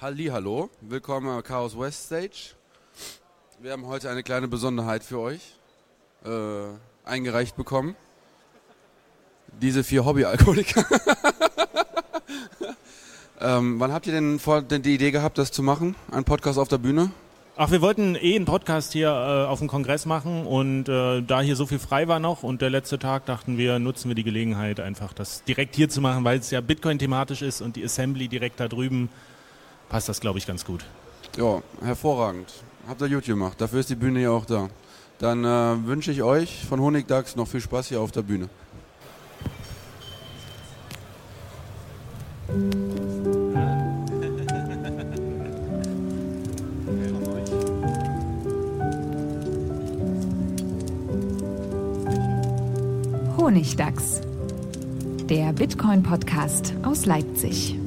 Hallo, willkommen am Chaos West Stage. Wir haben heute eine kleine Besonderheit für euch äh, eingereicht bekommen. Diese vier Hobbyalkoholiker. ähm, wann habt ihr denn vor, denn die Idee gehabt, das zu machen? Ein Podcast auf der Bühne? Ach, wir wollten eh einen Podcast hier äh, auf dem Kongress machen und äh, da hier so viel frei war noch und der letzte Tag dachten wir, nutzen wir die Gelegenheit einfach, das direkt hier zu machen, weil es ja Bitcoin-thematisch ist und die Assembly direkt da drüben passt das, glaube ich, ganz gut. Ja, hervorragend. Habt ihr gut gemacht. Dafür ist die Bühne ja auch da. Dann äh, wünsche ich euch von Honigdachs noch viel Spaß hier auf der Bühne. Honigdachs, der Bitcoin-Podcast aus Leipzig.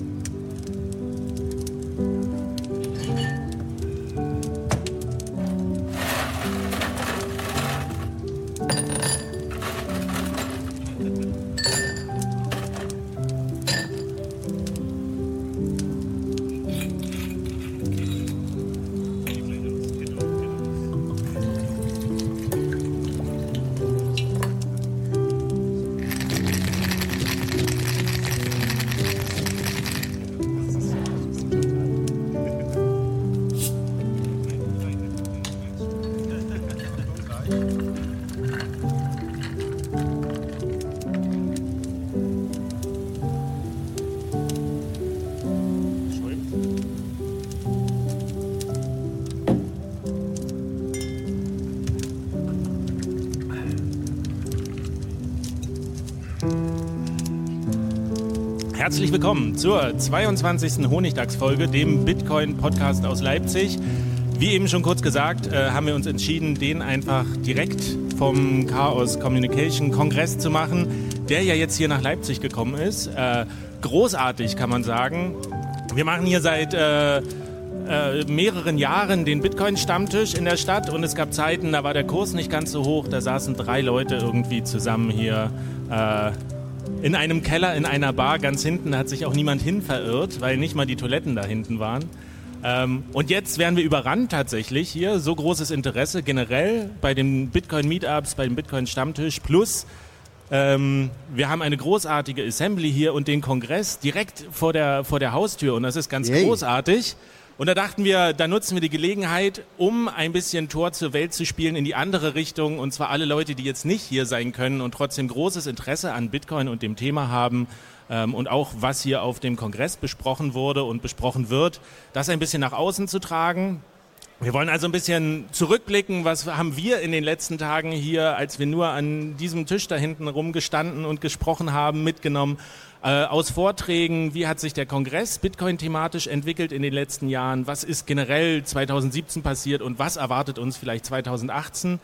Herzlich willkommen zur 22. Honigdachs-Folge, dem Bitcoin-Podcast aus Leipzig. Wie eben schon kurz gesagt, äh, haben wir uns entschieden, den einfach direkt vom Chaos Communication Kongress zu machen, der ja jetzt hier nach Leipzig gekommen ist. Äh, großartig, kann man sagen. Wir machen hier seit äh, äh, mehreren Jahren den Bitcoin-Stammtisch in der Stadt und es gab Zeiten, da war der Kurs nicht ganz so hoch, da saßen drei Leute irgendwie zusammen hier äh, in einem Keller, in einer Bar ganz hinten, da hat sich auch niemand hin verirrt, weil nicht mal die Toiletten da hinten waren. Ähm, und jetzt werden wir überrannt tatsächlich hier. So großes Interesse generell bei den Bitcoin-Meetups, bei dem Bitcoin-Stammtisch. Plus, ähm, wir haben eine großartige Assembly hier und den Kongress direkt vor der, vor der Haustür. Und das ist ganz Yay. großartig. Und da dachten wir, da nutzen wir die Gelegenheit, um ein bisschen Tor zur Welt zu spielen in die andere Richtung. Und zwar alle Leute, die jetzt nicht hier sein können und trotzdem großes Interesse an Bitcoin und dem Thema haben. Ähm, und auch was hier auf dem Kongress besprochen wurde und besprochen wird, das ein bisschen nach außen zu tragen. Wir wollen also ein bisschen zurückblicken, was haben wir in den letzten Tagen hier, als wir nur an diesem Tisch da hinten rumgestanden und gesprochen haben, mitgenommen äh, aus Vorträgen, wie hat sich der Kongress Bitcoin thematisch entwickelt in den letzten Jahren, was ist generell 2017 passiert und was erwartet uns vielleicht 2018.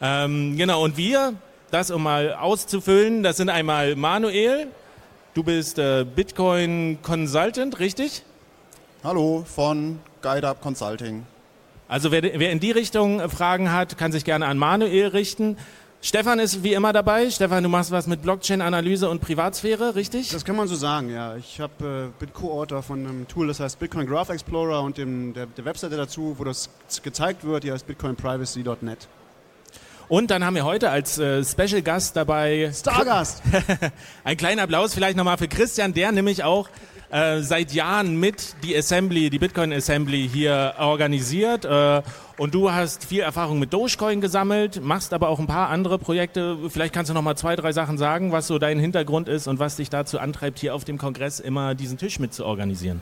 Ähm, genau, und wir, das um mal auszufüllen, das sind einmal Manuel, du bist äh, Bitcoin Consultant, richtig? Hallo von Guide Up Consulting. Also wer, wer in die Richtung äh, Fragen hat, kann sich gerne an Manuel richten. Stefan ist wie immer dabei. Stefan, du machst was mit Blockchain-Analyse und Privatsphäre, richtig? Das kann man so sagen, ja. Ich hab, äh, bin Co-Autor von einem Tool, das heißt Bitcoin Graph Explorer und dem, der, der Webseite dazu, wo das gezeigt wird, die heißt bitcoinprivacy.net. Und dann haben wir heute als äh, Special Gast dabei Stargast! ein kleiner Applaus vielleicht nochmal für Christian, der nämlich auch äh, seit Jahren mit die Assembly, die Bitcoin Assembly hier organisiert. Äh, und du hast viel Erfahrung mit Dogecoin gesammelt, machst aber auch ein paar andere Projekte. Vielleicht kannst du noch mal zwei, drei Sachen sagen, was so dein Hintergrund ist und was dich dazu antreibt, hier auf dem Kongress immer diesen Tisch mit zu organisieren.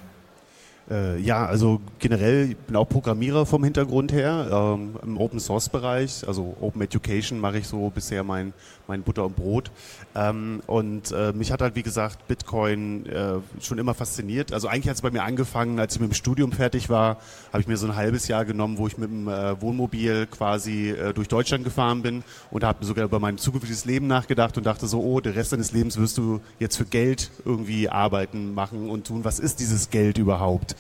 Äh, ja, also generell, ich bin auch Programmierer vom Hintergrund her, ähm, im Open Source Bereich, also Open Education mache ich so bisher mein, mein Butter und Brot. Ähm, und äh, mich hat halt, wie gesagt, Bitcoin äh, schon immer fasziniert. Also eigentlich hat es bei mir angefangen, als ich mit dem Studium fertig war, habe ich mir so ein halbes Jahr genommen, wo ich mit dem äh, Wohnmobil quasi äh, durch Deutschland gefahren bin und habe sogar über mein zukünftiges Leben nachgedacht und dachte so, oh, der Rest deines Lebens wirst du jetzt für Geld irgendwie arbeiten, machen und tun. Was ist dieses Geld überhaupt?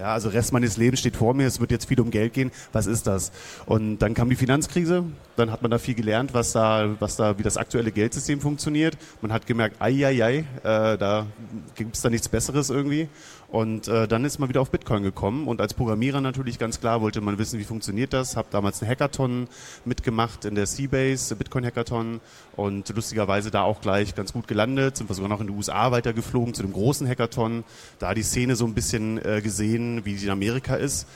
Ja, also Rest meines Lebens steht vor mir, es wird jetzt viel um Geld gehen. Was ist das? Und dann kam die Finanzkrise, dann hat man da viel gelernt, was da, was da, wie das aktuelle Geldsystem funktioniert. Man hat gemerkt, ei, ei, ei, äh, da gibt es da nichts Besseres irgendwie. Und äh, dann ist man wieder auf Bitcoin gekommen und als Programmierer natürlich ganz klar wollte man wissen, wie funktioniert das. Habe damals einen Hackathon mitgemacht in der Seabase, Bitcoin Hackathon und lustigerweise da auch gleich ganz gut gelandet. Sind wir sogar noch in die USA weitergeflogen zu dem großen Hackathon. Da die Szene so ein bisschen äh, gesehen, wie sie in Amerika ist.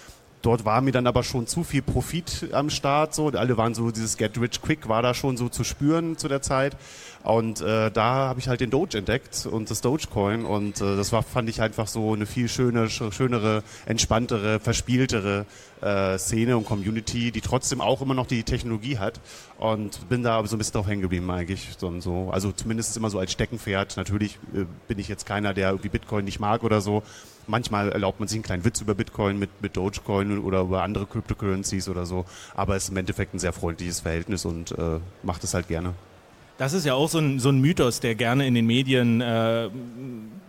Dort war mir dann aber schon zu viel Profit am Start. So, alle waren so dieses Get Rich Quick war da schon so zu spüren zu der Zeit. Und äh, da habe ich halt den Doge entdeckt und das Dogecoin und äh, das war fand ich einfach so eine viel schöne, schönere, entspanntere, verspieltere äh, Szene und Community, die trotzdem auch immer noch die Technologie hat und bin da so ein bisschen drauf hängen geblieben eigentlich. So, so. Also zumindest immer so als Steckenpferd. Natürlich äh, bin ich jetzt keiner, der irgendwie Bitcoin nicht mag oder so. Manchmal erlaubt man sich einen kleinen Witz über Bitcoin mit, mit Dogecoin oder über andere Cryptocurrencies oder so. Aber es ist im Endeffekt ein sehr freundliches Verhältnis und äh, macht es halt gerne. Das ist ja auch so ein, so ein Mythos, der gerne in den Medien äh,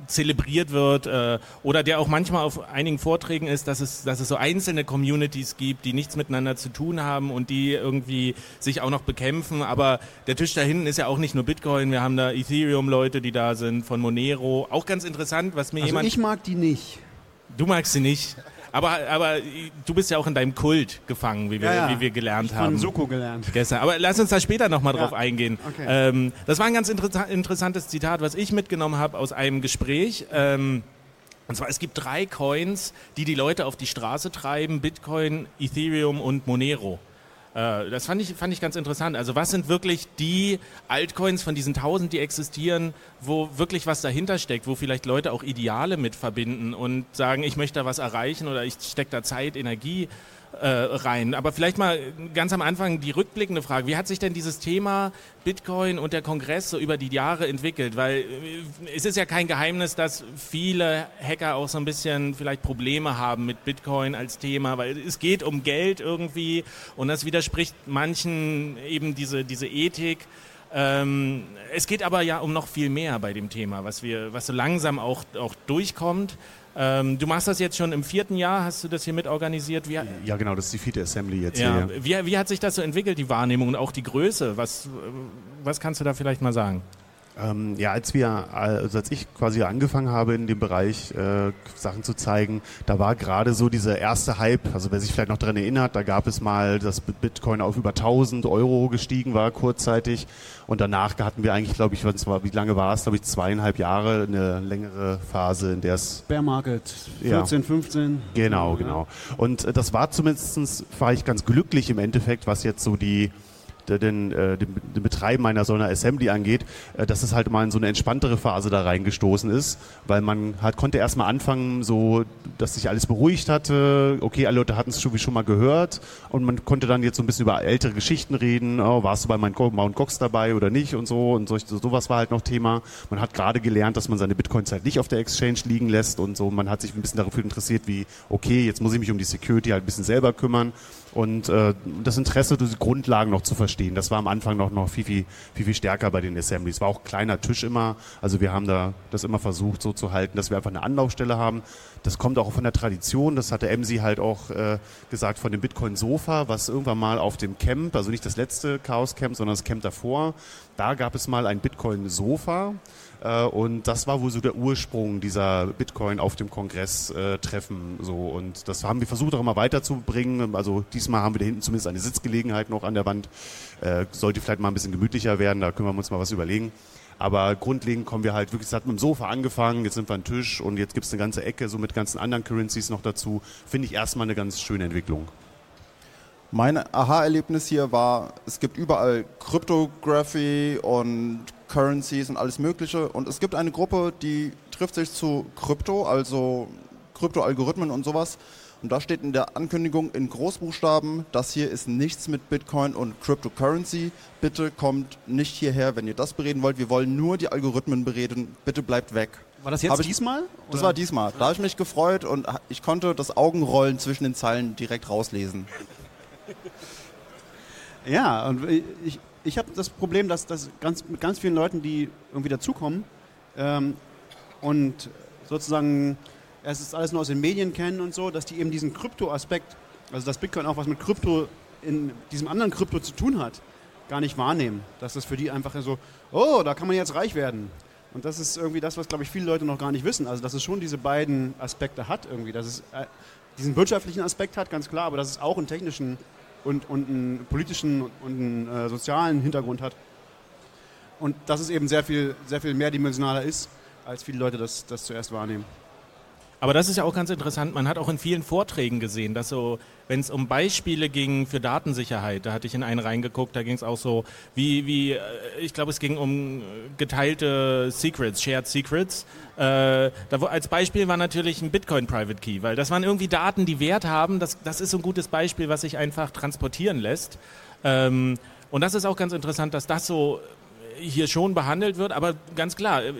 zelebriert wird äh, oder der auch manchmal auf einigen Vorträgen ist, dass es, dass es so einzelne Communities gibt, die nichts miteinander zu tun haben und die irgendwie sich auch noch bekämpfen. Aber der Tisch da hinten ist ja auch nicht nur Bitcoin, wir haben da Ethereum-Leute, die da sind, von Monero. Auch ganz interessant, was mir also jemand... ich mag die nicht. Du magst sie nicht. Aber, aber du bist ja auch in deinem Kult gefangen, wie wir, Ja, ja. Wie wir gelernt Von haben. Soko gelernt. Gestern. Aber lass uns da später nochmal Ja. drauf eingehen. Okay. Ähm, das war ein ganz interessa- interessantes Zitat, was ich mitgenommen habe aus einem Gespräch. Ähm, und zwar, es gibt drei Coins, die die Leute auf die Straße treiben. Bitcoin, Ethereum und Monero. Äh, das fand ich, fand ich ganz interessant. Also was sind wirklich die Altcoins von diesen tausend, die existieren, wo wirklich was dahinter steckt, wo vielleicht Leute auch Ideale mit verbinden und sagen, ich möchte da was erreichen oder ich stecke da Zeit, Energie äh, rein. Aber vielleicht mal ganz am Anfang die rückblickende Frage. Wie hat sich denn dieses Thema Bitcoin und der Kongress so über die Jahre entwickelt? Weil äh, es ist ja kein Geheimnis, dass viele Hacker auch so ein bisschen vielleicht Probleme haben mit Bitcoin als Thema, weil es geht um Geld irgendwie und das widerspricht manchen eben diese, diese Ethik. Ähm, es geht aber ja um noch viel mehr bei dem Thema, was wir, was so langsam auch, auch durchkommt. Ähm, du machst das jetzt schon im vierten Jahr, hast du das hier mit organisiert? Wie, Ja, genau, das ist die vierte Assembly jetzt ja, hier. wie, wie hat sich das so entwickelt, die Wahrnehmung und auch die Größe? Was, äh, was kannst du da vielleicht mal sagen? Ähm, ja, als wir, also als ich quasi angefangen habe in dem Bereich äh, Sachen zu zeigen, da war gerade so dieser erste Hype, also wer sich vielleicht noch daran erinnert, da gab es mal, dass Bitcoin auf über 1000 Euro gestiegen war kurzzeitig und danach hatten wir eigentlich, glaube ich, was war, wie lange war es, glaube ich, zweieinhalb Jahre, eine längere Phase, in der es Bear Market Ja. 14, 15. Genau, genau. Und äh, das war zumindest, war ich ganz glücklich im Endeffekt, was jetzt so die den, äh, den, den Betreiben so einer Assembly angeht, äh, dass es halt mal in so eine entspanntere Phase da reingestoßen ist, weil man halt konnte erstmal anfangen, so, dass sich alles beruhigt hatte, okay, alle Leute hatten es schon schon mal gehört. Und man konnte dann jetzt so ein bisschen über ältere Geschichten reden, oh, warst du bei Mount Mount Gox dabei oder nicht? Und so und solch, sowas war halt noch Thema. Man hat gerade gelernt, dass man seine Bitcoins halt nicht auf der Exchange liegen lässt und so, man hat sich ein bisschen dafür interessiert, wie, okay, jetzt muss ich mich um die Security halt ein bisschen selber kümmern und äh, das Interesse, diese Grundlagen noch zu verstehen, das war am Anfang noch, noch viel, viel, viel, viel stärker bei den Assemblies. War auch ein kleiner Tisch immer, also wir haben da das immer versucht so zu halten, dass wir einfach eine Anlaufstelle haben. Das kommt auch von der Tradition, das hatte Emsi halt auch äh, gesagt von dem Bitcoin-Sofa, was irgendwann mal auf dem Camp, also nicht das letzte Chaos-Camp, sondern das Camp davor, da gab es mal ein Bitcoin-Sofa, und das war wohl so der Ursprung dieser Bitcoin auf dem Kongress äh, und das haben wir versucht auch immer weiterzubringen. Also diesmal haben wir da hinten zumindest eine Sitzgelegenheit noch an der Wand. Äh, sollte vielleicht mal ein bisschen gemütlicher werden, da können wir uns mal was überlegen. Aber grundlegend kommen wir halt wirklich, es hat mit dem Sofa angefangen, jetzt sind wir ein Tisch und jetzt gibt es eine ganze Ecke so mit ganzen anderen Currencies noch dazu. Finde ich erstmal eine ganz schöne Entwicklung. Mein Aha-Erlebnis hier war, es gibt überall Cryptography und Currencies und alles Mögliche. Und es gibt eine Gruppe, die trifft sich zu Krypto, also Kryptoalgorithmen und sowas. Und da steht in der Ankündigung in Großbuchstaben, das hier ist nichts mit Bitcoin und Cryptocurrency. Bitte kommt nicht hierher, wenn ihr das bereden wollt. Wir wollen nur die Algorithmen bereden. Bitte bleibt weg. War das jetzt ich- diesmal? Das Oder? war diesmal. Da habe ich mich gefreut und ich konnte das Augenrollen zwischen den Zeilen direkt rauslesen. Ja, und ich, ich habe das Problem, dass, dass ganz, mit ganz vielen Leuten, die irgendwie dazukommen ähm, und sozusagen es ist alles nur aus den Medien kennen und so, dass die eben diesen Krypto-Aspekt, also dass Bitcoin auch was mit Krypto in diesem anderen Krypto zu tun hat, gar nicht wahrnehmen. Dass das für die einfach so, oh, da kann man jetzt reich werden. Und das ist irgendwie das, was, glaube ich, viele Leute noch gar nicht wissen. Also, dass es schon diese beiden Aspekte hat irgendwie. Dass es äh, diesen wirtschaftlichen Aspekt hat, ganz klar, aber dass es auch einen technischen und, und einen politischen und einen äh, sozialen Hintergrund hat. Und dass es eben sehr viel, sehr viel mehrdimensionaler ist, als viele Leute das, das zuerst wahrnehmen. Aber das ist ja auch ganz interessant. Man hat auch in vielen Vorträgen gesehen, dass so, wenn es um Beispiele ging für Datensicherheit, da hatte ich in einen reingeguckt, da ging es auch so, wie, wie, äh, ich glaube, es ging um geteilte Secrets, Shared Secrets. Äh, da, als Beispiel war natürlich ein Bitcoin Private Key, weil das waren irgendwie Daten, die Wert haben. Das, das ist so ein gutes Beispiel, was sich einfach transportieren lässt. Ähm, und das ist auch ganz interessant, dass das so hier schon behandelt wird, aber ganz klar, äh,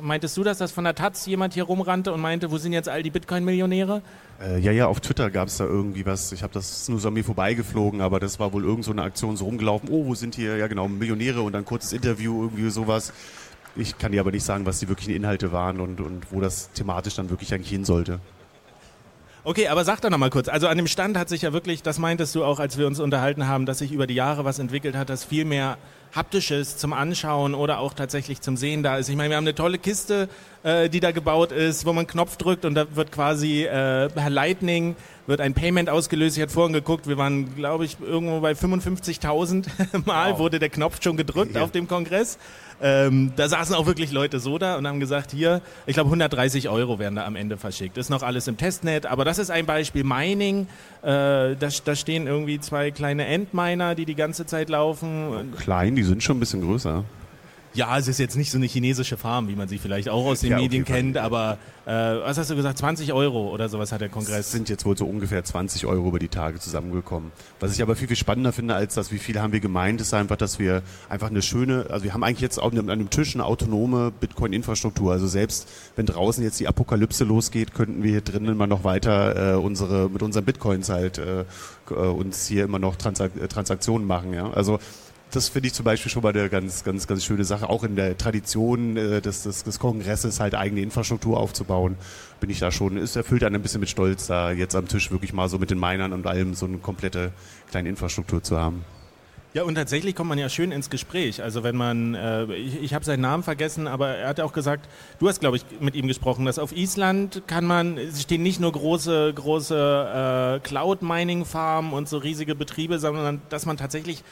meintest du das, dass von der Taz jemand hier rumrannte und meinte, wo sind jetzt all die Bitcoin-Millionäre? Äh, ja, ja, auf Twitter gab es da irgendwie was. Ich habe das nur so an mir vorbeigeflogen, aber das war wohl irgend so eine Aktion so rumgelaufen. Oh, wo sind hier, ja genau, Millionäre und dann kurzes Interview, irgendwie sowas. Ich kann dir aber nicht sagen, was die wirklichen Inhalte waren und, und wo das thematisch dann wirklich eigentlich hin sollte. Okay, aber sag doch noch mal kurz. Also an dem Stand hat sich ja wirklich, das meintest du auch, als wir uns unterhalten haben, dass sich über die Jahre was entwickelt hat, dass viel mehr haptisches zum Anschauen oder auch tatsächlich zum Sehen da ist. Ich meine, wir haben eine tolle Kiste, äh, die da gebaut ist, wo man einen Knopf drückt und da wird quasi äh, per Lightning wird ein Payment ausgelöst. Ich hatte vorhin geguckt, wir waren, glaube ich, irgendwo bei 55.000 Mal wow. wurde der Knopf schon gedrückt ja. auf dem Kongress. Ähm, da saßen auch wirklich Leute so da und haben gesagt, hier, ich glaube 130 Euro werden da am Ende verschickt. Ist noch alles im Testnet, aber das ist ein Beispiel Mining. Äh, da, da, stehen irgendwie zwei kleine Endminer, die die ganze Zeit laufen. Klein, die sind schon ein bisschen größer. Ja, es ist jetzt nicht so eine chinesische Farm, wie man sie vielleicht auch aus den ja, Medien kennt, aber äh, was hast du gesagt, 20 Euro oder sowas hat der Kongress? Es sind jetzt wohl so ungefähr 20 Euro über die Tage zusammengekommen. Was ich aber viel, viel spannender finde, als das, wie viel haben wir gemeint, ist einfach, dass wir einfach eine schöne, also wir haben eigentlich jetzt an einem Tisch eine autonome Bitcoin-Infrastruktur. Also selbst wenn draußen jetzt die Apokalypse losgeht, könnten wir hier drinnen immer noch weiter äh, unsere, mit unseren Bitcoins halt äh, äh uns hier immer noch Transak Transaktionen machen. Ja? Also das finde ich zum Beispiel schon mal eine ganz, ganz, ganz schöne Sache. Auch in der Tradition äh, des, des, des Kongresses halt eigene Infrastruktur aufzubauen, bin ich da schon, es erfüllt einen ein bisschen mit Stolz, da jetzt am Tisch wirklich mal so mit den Minern und allem so eine komplette kleine Infrastruktur zu haben. Ja, und tatsächlich kommt man ja schön ins Gespräch. Also wenn man, äh, ich, ich habe seinen Namen vergessen, aber er hat auch gesagt, du hast, glaube ich, mit ihm gesprochen, dass auf Island kann man, es stehen nicht nur große, große äh, Cloud-Mining-Farmen und so riesige Betriebe, sondern dass man tatsächlich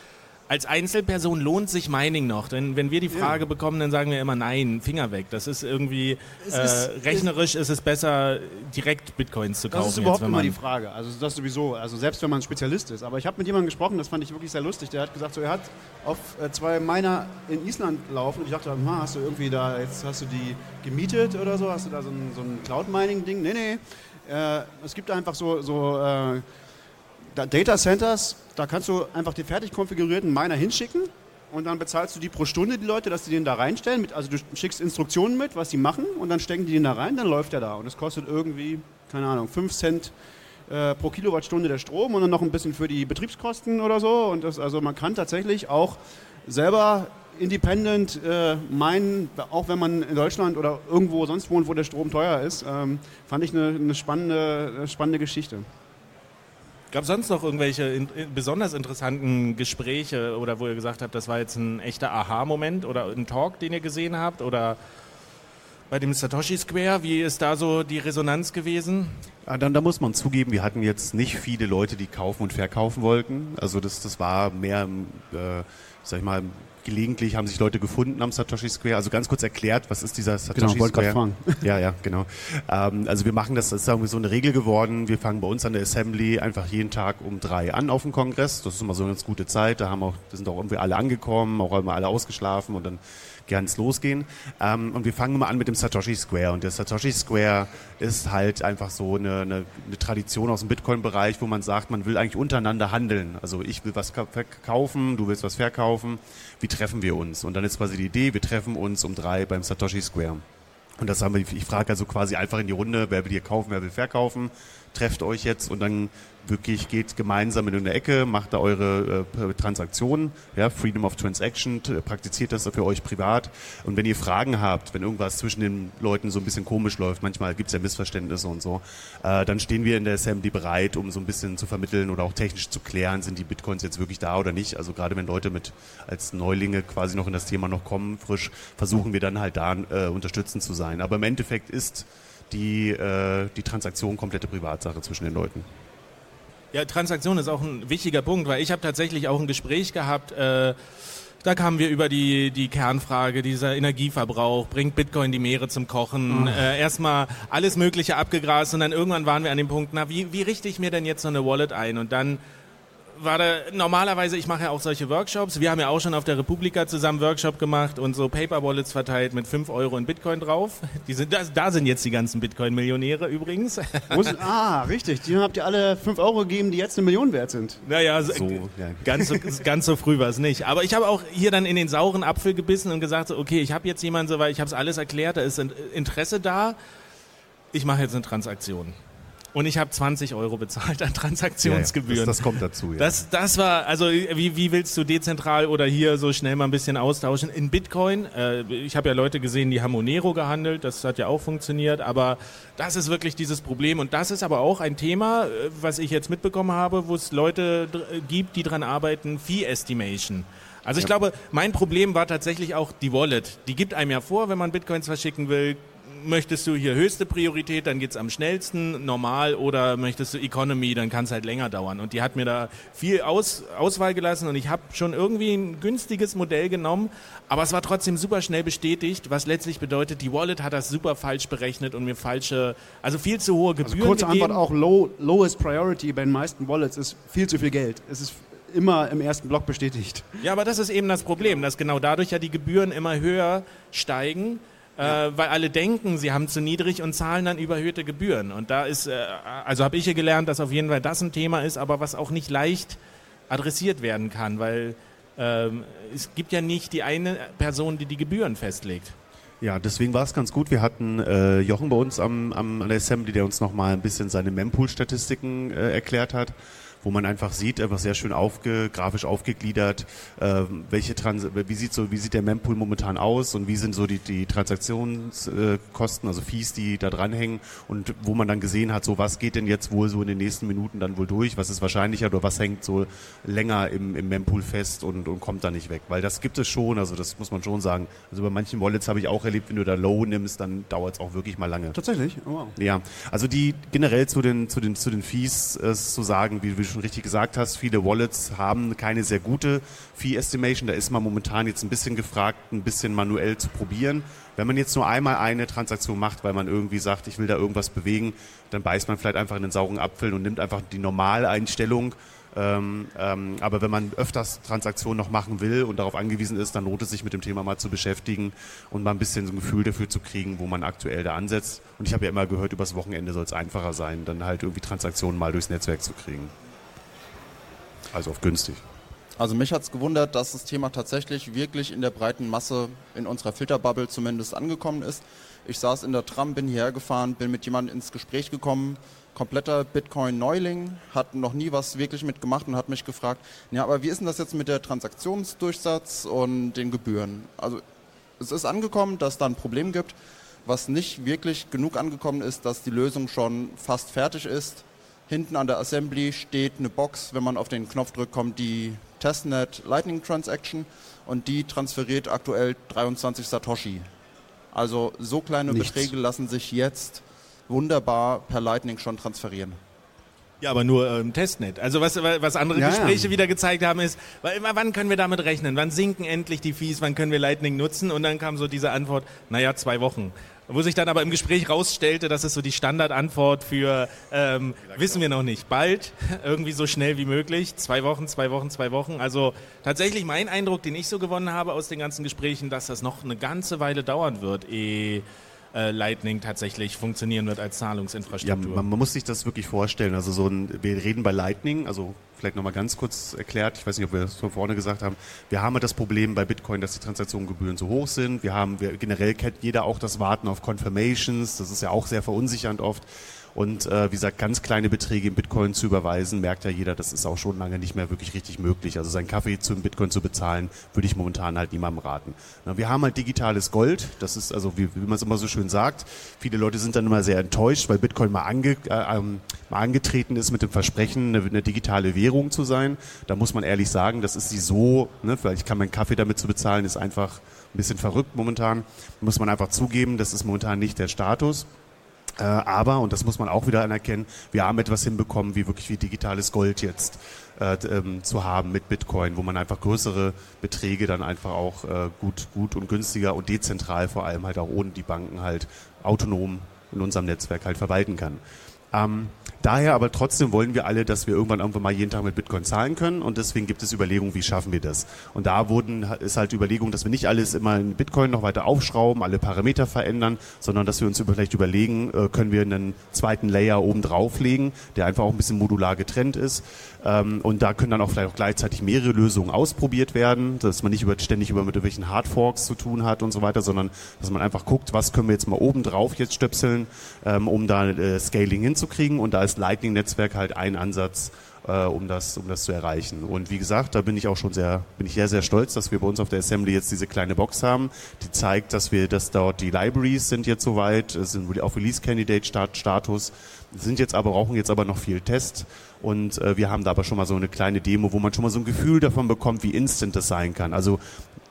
als Einzelperson lohnt sich Mining noch? Denn wenn wir die Frage ja. bekommen, dann sagen wir immer nein, Finger weg. Das ist irgendwie äh, ist, rechnerisch ist es besser, direkt Bitcoins zu kaufen. Das ist überhaupt jetzt, immer die Frage. Also das sowieso. Also selbst wenn man Spezialist ist. Aber ich habe mit jemandem gesprochen, das fand ich wirklich sehr lustig. Der hat gesagt, so er hat auf äh, zwei Miner in Island laufen. Und ich dachte, hm, hast du irgendwie da jetzt hast du die gemietet oder so? Hast du da so ein, so ein Cloud Mining Ding? Nee, nee. Äh, es gibt einfach so, so äh, Data Centers, da kannst du einfach die fertig konfigurierten Miner hinschicken und dann bezahlst du die pro Stunde, die Leute, dass die den da reinstellen. Mit, also du schickst Instruktionen mit, was die machen und dann stecken die den da rein, dann läuft der da. Und es kostet irgendwie, keine Ahnung, 5 Cent äh, pro Kilowattstunde der Strom und dann noch ein bisschen für die Betriebskosten oder so. Und das, also man kann tatsächlich auch selber independent äh, meinen, auch wenn man in Deutschland oder irgendwo sonst wohnt, wo der Strom teuer ist, ähm, fand ich eine, eine spannende, spannende Geschichte. Gab es sonst noch irgendwelche in, in, besonders interessanten Gespräche oder wo ihr gesagt habt, das war jetzt ein echter Aha-Moment oder ein Talk, den ihr gesehen habt oder bei dem Satoshi Square, wie ist da so die Resonanz gewesen? Ja, dann, da muss man zugeben, wir hatten jetzt nicht viele Leute, die kaufen und verkaufen wollten. Also das, das war mehr, äh, sag ich mal, gelegentlich haben sich Leute gefunden am Satoshi Square. Also ganz kurz erklärt, was ist dieser Satoshi genau, Square? Fragen. Ja, ja, genau. Ähm, also wir machen das, das ist irgendwie so eine Regel geworden. Wir fangen bei uns an der Assembly einfach jeden Tag um drei an auf dem Kongress. Das ist immer so eine ganz gute Zeit. Da haben auch, da sind auch irgendwie alle angekommen, auch immer alle ausgeschlafen und dann gern losgehen. Ähm, und wir fangen mal an mit dem Satoshi Square. Und der Satoshi Square ist halt einfach so eine, eine, eine Tradition aus dem Bitcoin-Bereich, wo man sagt, man will eigentlich untereinander handeln. Also ich will was verkaufen, du willst was verkaufen. Wie treffen wir uns? Und dann ist quasi die Idee, wir treffen uns um drei beim Satoshi Square. Und das haben wir, ich frage also quasi einfach in die Runde, wer will hier kaufen, wer will verkaufen. Trefft euch jetzt und dann wirklich geht gemeinsam in eine Ecke, macht da eure äh, Transaktionen, ja, Freedom of Transaction, praktiziert das für euch privat. Und wenn ihr Fragen habt, wenn irgendwas zwischen den Leuten so ein bisschen komisch läuft, manchmal gibt es ja Missverständnisse und so, äh, dann stehen wir in der Assembly bereit, um so ein bisschen zu vermitteln oder auch technisch zu klären, sind die Bitcoins jetzt wirklich da oder nicht. Also gerade wenn Leute mit als Neulinge quasi noch in das Thema noch kommen, frisch, versuchen wir dann halt da äh, unterstützend zu sein. Aber im Endeffekt ist die, äh, die Transaktion komplette Privatsache zwischen den Leuten. Ja, Transaktion ist auch ein wichtiger Punkt, weil ich habe tatsächlich auch ein Gespräch gehabt, äh, da kamen wir über die, die Kernfrage, dieser Energieverbrauch, bringt Bitcoin die Meere zum Kochen, oh. äh, erstmal alles Mögliche abgegrast und dann irgendwann waren wir an dem Punkt, na, wie, wie richte ich mir denn jetzt so eine Wallet ein? Und dann war da normalerweise, ich mache ja auch solche Workshops. Wir haben ja auch schon auf der Republika zusammen Workshop gemacht und so Paper Wallets verteilt mit 5 Euro in Bitcoin drauf. Die sind, da, da sind jetzt die ganzen Bitcoin-Millionäre übrigens. Sind, ah, richtig. Die habt ihr alle 5 Euro gegeben, die jetzt eine Million wert sind. Naja, so, ja. ganz, so, ganz so früh war es nicht. Aber ich habe auch hier dann in den sauren Apfel gebissen und gesagt, so, okay, ich habe jetzt jemanden so, weil ich habe es alles erklärt, da ist Interesse da. Ich mache jetzt eine Transaktion. Und ich habe 20 Euro bezahlt an Transaktionsgebühren. Ja, ja. Das, das, kommt dazu, ja. Das, das war, also wie, wie willst du dezentral oder hier so schnell mal ein bisschen austauschen? In Bitcoin, äh, ich habe ja Leute gesehen, die haben Monero gehandelt, das hat ja auch funktioniert, aber das ist wirklich dieses Problem. Und das ist aber auch ein Thema, äh, was ich jetzt mitbekommen habe, wo es Leute gibt, die dran arbeiten, Fee Estimation. Also ich ja. glaube, mein Problem war tatsächlich auch die Wallet. Die gibt einem ja vor, wenn man Bitcoins verschicken will, möchtest du hier höchste Priorität, dann geht es am schnellsten, normal oder möchtest du Economy, dann kann es halt länger dauern. Und die hat mir da viel Aus, Auswahl gelassen und ich habe schon irgendwie ein günstiges Modell genommen, aber es war trotzdem super schnell bestätigt, was letztlich bedeutet, die Wallet hat das super falsch berechnet und mir falsche, also viel zu hohe also Gebühren also kurze gegeben. Antwort auch low, lowest priority bei den meisten Wallets ist viel zu viel Geld. Es ist immer im ersten Block bestätigt. Ja, aber das ist eben das Problem, dass genau dadurch ja die Gebühren immer höher steigen ja. äh, weil alle denken, sie haben zu niedrig und zahlen dann überhöhte Gebühren. Und da ist, äh, also habe ich hier gelernt, dass auf jeden Fall das ein Thema ist, aber was auch nicht leicht adressiert werden kann, weil ähm, es gibt ja nicht die eine Person, die die Gebühren festlegt. Ja, deswegen war es ganz gut. Wir hatten äh, Jochen bei uns am, am, an der Assembly, der uns nochmal ein bisschen seine Mempool-Statistiken äh, erklärt hat wo man einfach sieht, einfach sehr schön aufge, grafisch aufgegliedert, äh, welche Trans wie sieht so, wie sieht der Mempool momentan aus und wie sind so die, die Transaktionskosten, also Fees, die da dranhängen und wo man dann gesehen hat, so was geht denn jetzt wohl so in den nächsten Minuten dann wohl durch, was ist wahrscheinlicher oder was hängt so länger im, im Mempool fest und, und kommt da nicht weg, weil das gibt es schon, also das muss man schon sagen. Also bei manchen Wallets habe ich auch erlebt, wenn du da Low nimmst, dann dauert es auch wirklich mal lange. Tatsächlich? Oh, wow. Ja, also die generell zu den, zu den, zu den Fees äh, zu sagen, wie, wie schon richtig gesagt hast, viele Wallets haben keine sehr gute Fee Estimation. Da ist man momentan jetzt ein bisschen gefragt, ein bisschen manuell zu probieren. Wenn man jetzt nur einmal eine Transaktion macht, weil man irgendwie sagt, ich will da irgendwas bewegen, dann beißt man vielleicht einfach in den sauren Apfel und nimmt einfach die Normaleinstellung. Ähm, ähm, aber wenn man öfters Transaktionen noch machen will und darauf angewiesen ist, dann lohnt es sich mit dem Thema mal zu beschäftigen und mal ein bisschen so ein Gefühl dafür zu kriegen, wo man aktuell da ansetzt. Und ich habe ja immer gehört, übers Wochenende soll es einfacher sein, dann halt irgendwie Transaktionen mal durchs Netzwerk zu kriegen. Also auf günstig. Also mich hat es gewundert, dass das Thema tatsächlich wirklich in der breiten Masse in unserer Filterbubble zumindest angekommen ist. Ich saß in der Tram, bin hierher gefahren, bin mit jemandem ins Gespräch gekommen, kompletter Bitcoin-Neuling, hat noch nie was wirklich mitgemacht und hat mich gefragt, ja, aber wie ist denn das jetzt mit der Transaktionsdurchsatz und den Gebühren? Also es ist angekommen, dass da ein Problem gibt. Was nicht wirklich genug angekommen ist, dass die Lösung schon fast fertig ist Hinten an der Assembly steht eine Box, wenn man auf den Knopf drückt, kommt die Testnet Lightning Transaction und die transferiert aktuell 23 Satoshi. Also so kleine Nichts. Beträge lassen sich jetzt wunderbar per Lightning schon transferieren. Ja, aber nur ähm, Testnet. Also was, was andere ja, Gespräche ja. wieder gezeigt haben, ist, wann können wir damit rechnen? Wann sinken endlich die Fees? Wann können wir Lightning nutzen? Und dann kam so diese Antwort, naja, zwei Wochen. Wo sich dann aber im Gespräch rausstellte, das ist so die Standardantwort für, ähm, wissen wir noch nicht, bald, irgendwie so schnell wie möglich, zwei Wochen, zwei Wochen, zwei Wochen. Also tatsächlich mein Eindruck, den ich so gewonnen habe aus den ganzen Gesprächen, dass das noch eine ganze Weile dauern wird, ehe äh, Lightning tatsächlich funktionieren wird als Zahlungsinfrastruktur. Ja, man, man, muss sich das wirklich vorstellen. Also so ein, wir reden bei Lightning, also vielleicht nochmal ganz kurz erklärt, ich weiß nicht, ob wir das von vorne gesagt haben, wir haben das Problem bei Bitcoin, dass die Transaktionsgebühren so hoch sind. Wir haben, wir, generell kennt jeder auch das Warten auf Confirmations, das ist ja auch sehr verunsichernd oft. Und äh, wie gesagt, ganz kleine Beträge in Bitcoin zu überweisen, merkt ja jeder, das ist auch schon lange nicht mehr wirklich richtig möglich. Also seinen Kaffee zum Bitcoin zu bezahlen, würde ich momentan halt niemandem raten. Na, wir haben halt digitales Gold, das ist also, wie, wie man es immer so schön sagt, viele Leute sind dann immer sehr enttäuscht, weil Bitcoin mal, ange, äh, ähm, mal angetreten ist mit dem Versprechen, eine, eine, digitale Währung zu sein. Da muss man ehrlich sagen, das ist sie so, ne, vielleicht kann man Kaffee damit zu bezahlen, ist einfach ein bisschen verrückt momentan. Muss man einfach zugeben, das ist momentan nicht der Status. Äh, aber, und das muss man auch wieder anerkennen, wir haben etwas hinbekommen, wie wirklich wie digitales Gold jetzt äh, ähm, zu haben mit Bitcoin, wo man einfach größere Beträge dann einfach auch äh, gut, gut und günstiger und dezentral vor allem halt auch ohne die Banken halt autonom in unserem Netzwerk halt verwalten kann. Ähm, daher aber trotzdem wollen wir alle, dass wir irgendwann irgendwann mal jeden Tag mit Bitcoin zahlen können und deswegen gibt es Überlegungen, wie schaffen wir das. Und da wurden, ist halt die Überlegung, dass wir nicht alles immer in Bitcoin noch weiter aufschrauben, alle Parameter verändern, sondern dass wir uns vielleicht überlegen, äh, können wir einen zweiten Layer oben drauflegen, der einfach auch ein bisschen modular getrennt ist. Ähm, und da können dann auch vielleicht auch gleichzeitig mehrere Lösungen ausprobiert werden, dass man nicht ständig über mit irgendwelchen Hardforks zu tun hat und so weiter, sondern dass man einfach guckt, was können wir jetzt mal oben drauf jetzt stöpseln, ähm, um da äh, Scaling hinzukriegen. Und da ist Lightning-Netzwerk halt ein Ansatz, äh, um das, um das zu erreichen. Und wie gesagt, da bin ich auch schon sehr, bin ich sehr, sehr stolz, dass wir bei uns auf der Assembly jetzt diese kleine Box haben, die zeigt, dass wir, dass dort die Libraries sind jetzt soweit, sind auf Release Candidate Status, sind jetzt aber, brauchen jetzt aber noch viel Test. Und äh, wir haben da aber schon mal so eine kleine Demo, wo man schon mal so ein Gefühl davon bekommt, wie instant das sein kann. Also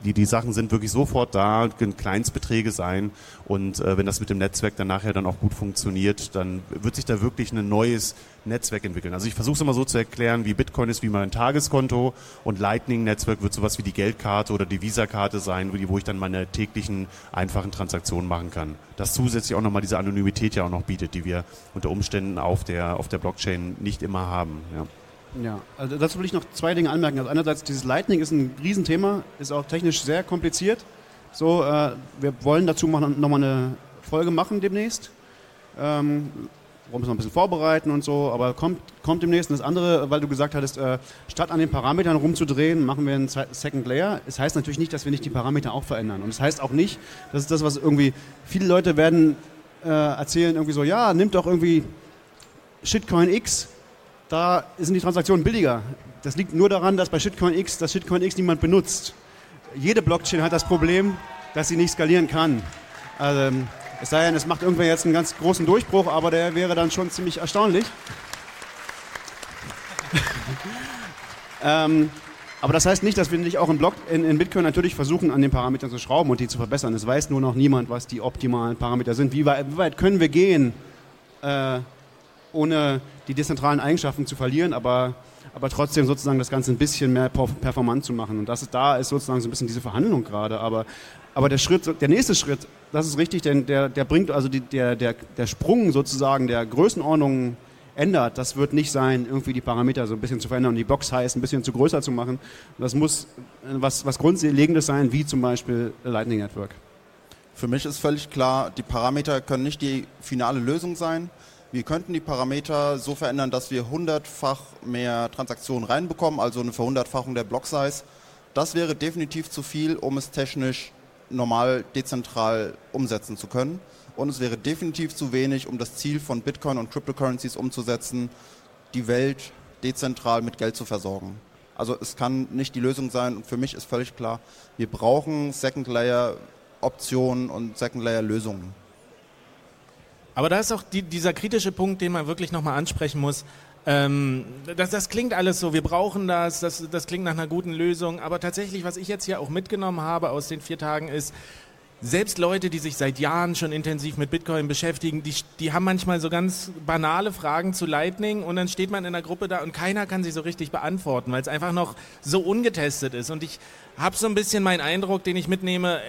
die, die Sachen sind wirklich sofort da, können Kleinstbeträge sein und äh, wenn das mit dem Netzwerk dann nachher dann auch gut funktioniert, dann wird sich da wirklich ein neues Netzwerk entwickeln. Also ich versuche es immer so zu erklären, wie Bitcoin ist wie mein Tageskonto und Lightning-Netzwerk wird sowas wie die Geldkarte oder die Visa-Karte sein, wo ich dann meine täglichen einfachen Transaktionen machen kann. Das zusätzlich auch nochmal diese Anonymität ja auch noch bietet, die wir unter Umständen auf der, auf der Blockchain nicht immer haben. Ja. Ja, also dazu will ich noch zwei Dinge anmerken. Also einerseits, dieses Lightning ist ein Riesenthema, ist auch technisch sehr kompliziert. So, äh, wir wollen dazu nochmal eine Folge machen demnächst. Ähm, wollen wir noch ein bisschen vorbereiten und so, aber kommt, kommt demnächst. Und das andere, weil du gesagt hattest, äh, statt an den Parametern rumzudrehen, machen wir einen Second Layer. Es das heißt natürlich nicht, dass wir nicht die Parameter auch verändern. Und es das heißt auch nicht, das ist das, was irgendwie viele Leute werden äh, erzählen, irgendwie so, ja, nimmt doch irgendwie Shitcoin X da sind die Transaktionen billiger. Das liegt nur daran, dass bei Shitcoin X das Shitcoin X niemand benutzt. Jede Blockchain hat das Problem, dass sie nicht skalieren kann. Also, es sei denn, es macht irgendwer jetzt einen ganz großen Durchbruch, aber der wäre dann schon ziemlich erstaunlich. ähm, aber das heißt nicht, dass wir nicht auch in, Block, in, in, Bitcoin natürlich versuchen, an den Parametern zu schrauben und die zu verbessern. Es weiß nur noch niemand, was die optimalen Parameter sind. Wie weit, wie weit können wir gehen, äh, ohne die dezentralen Eigenschaften zu verlieren, aber, aber trotzdem sozusagen das Ganze ein bisschen mehr performant zu machen. Und das ist, da ist sozusagen so ein bisschen diese Verhandlung gerade. Aber, aber der Schritt, der nächste Schritt, das ist richtig, denn der, der bringt also die, der, der, der Sprung sozusagen der Größenordnung ändert. Das wird nicht sein, irgendwie die Parameter so ein bisschen zu verändern und die Box-Size ein bisschen zu größer zu machen. Das muss was, was Grundlegendes sein, wie zum Beispiel Lightning Network. Für mich ist völlig klar, die Parameter können nicht die finale Lösung sein. Wir könnten die Parameter so verändern, dass wir hundertfach mehr Transaktionen reinbekommen, also eine Verhundertfachung der Block-Size. Das wäre definitiv zu viel, um es technisch normal dezentral umsetzen zu können. Und es wäre definitiv zu wenig, um das Ziel von Bitcoin und Cryptocurrencies umzusetzen, die Welt dezentral mit Geld zu versorgen. Also es kann nicht die Lösung sein und für mich ist völlig klar, wir brauchen Second Layer Optionen und Second Layer Lösungen. Aber da ist auch die, dieser kritische Punkt, den man wirklich nochmal ansprechen muss. Ähm, das, das, klingt alles so, wir brauchen das, das, das klingt nach einer guten Lösung. Aber tatsächlich, was ich jetzt hier auch mitgenommen habe aus den vier Tagen ist, selbst Leute, die sich seit Jahren schon intensiv mit Bitcoin beschäftigen, die, die haben manchmal so ganz banale Fragen zu Lightning und dann steht man in der Gruppe da und keiner kann sie so richtig beantworten, weil es einfach noch so ungetestet ist. Und ich habe so ein bisschen meinen Eindruck, den ich mitnehme,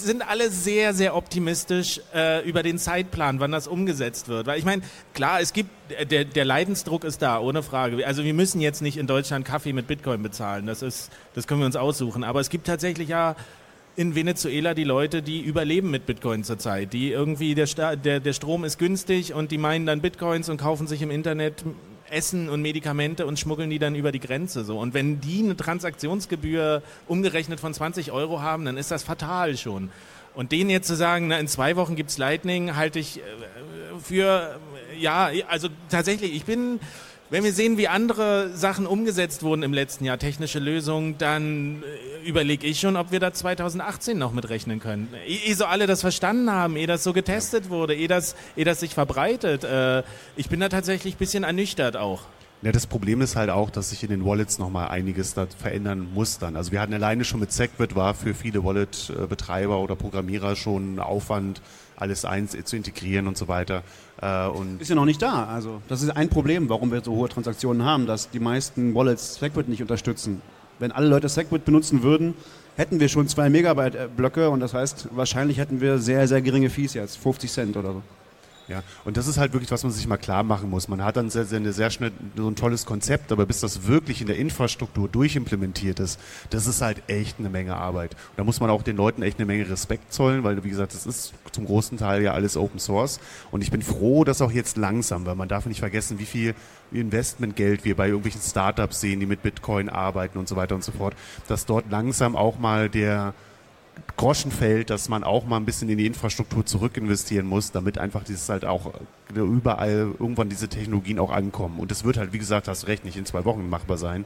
sind alle sehr, sehr optimistisch äh, über den Zeitplan, wann das umgesetzt wird. Weil ich meine, klar, es gibt, der, der Leidensdruck ist da, ohne Frage. Also wir müssen jetzt nicht in Deutschland Kaffee mit Bitcoin bezahlen. Das ist, das können wir uns aussuchen. Aber es gibt tatsächlich ja in Venezuela die Leute, die überleben mit Bitcoin zurzeit. Die irgendwie, der, der, der Strom ist günstig und die meinen dann Bitcoins und kaufen sich im Internet Essen und Medikamente und schmuggeln die dann über die Grenze. So. Und wenn die eine Transaktionsgebühr umgerechnet von 20 Euro haben, dann ist das fatal schon. Und denen jetzt zu sagen, na, in zwei Wochen gibt's Lightning, halte ich äh, für, ja, also tatsächlich, ich bin, wenn wir sehen, wie andere Sachen umgesetzt wurden im letzten Jahr, technische Lösungen, dann äh, überlege ich schon, ob wir da 2018 noch mitrechnen können. Ehe eh so alle das verstanden haben, ehe das so getestet wurde, ehe das, ehe das sich verbreitet. Äh, ich bin da tatsächlich ein bisschen ernüchtert auch. Ja, das Problem ist halt auch, dass sich in den Wallets nochmal einiges da verändern muss dann. Also wir hatten alleine schon mit SegWit war für viele Wallet-Betreiber oder Programmierer schon Aufwand, alles eins zu integrieren und so weiter. Äh, und ist ja noch nicht da. Also das ist ein Problem, warum wir so hohe Transaktionen haben, dass die meisten Wallets SegWit nicht unterstützen. Wenn alle Leute SegWit benutzen würden, hätten wir schon zwei Megabyte äh, Blöcke und das heißt, wahrscheinlich hätten wir sehr, sehr geringe Fees jetzt, 50 Cent oder so. Ja, und das ist halt wirklich, was man sich mal klar machen muss. Man hat dann sehr, sehr, sehr schnell so ein tolles Konzept, aber bis das wirklich in der Infrastruktur durchimplementiert ist, das ist halt echt eine Menge Arbeit. Und da muss man auch den Leuten echt eine Menge Respekt zollen, weil, wie gesagt, das ist zum großen Teil ja alles Open Source. Und ich bin froh, dass auch jetzt langsam, weil man darf nicht vergessen, wie viel Investmentgeld wir bei irgendwelchen Startups sehen, die mit Bitcoin arbeiten und so weiter und so fort, dass dort langsam auch mal der, Groschen fällt, dass man auch mal ein bisschen in die Infrastruktur zurück investieren muss, damit einfach dieses halt auch äh, überall irgendwann diese Technologien auch ankommen. Und es wird halt, wie gesagt, hast recht, nicht in zwei Wochen machbar sein.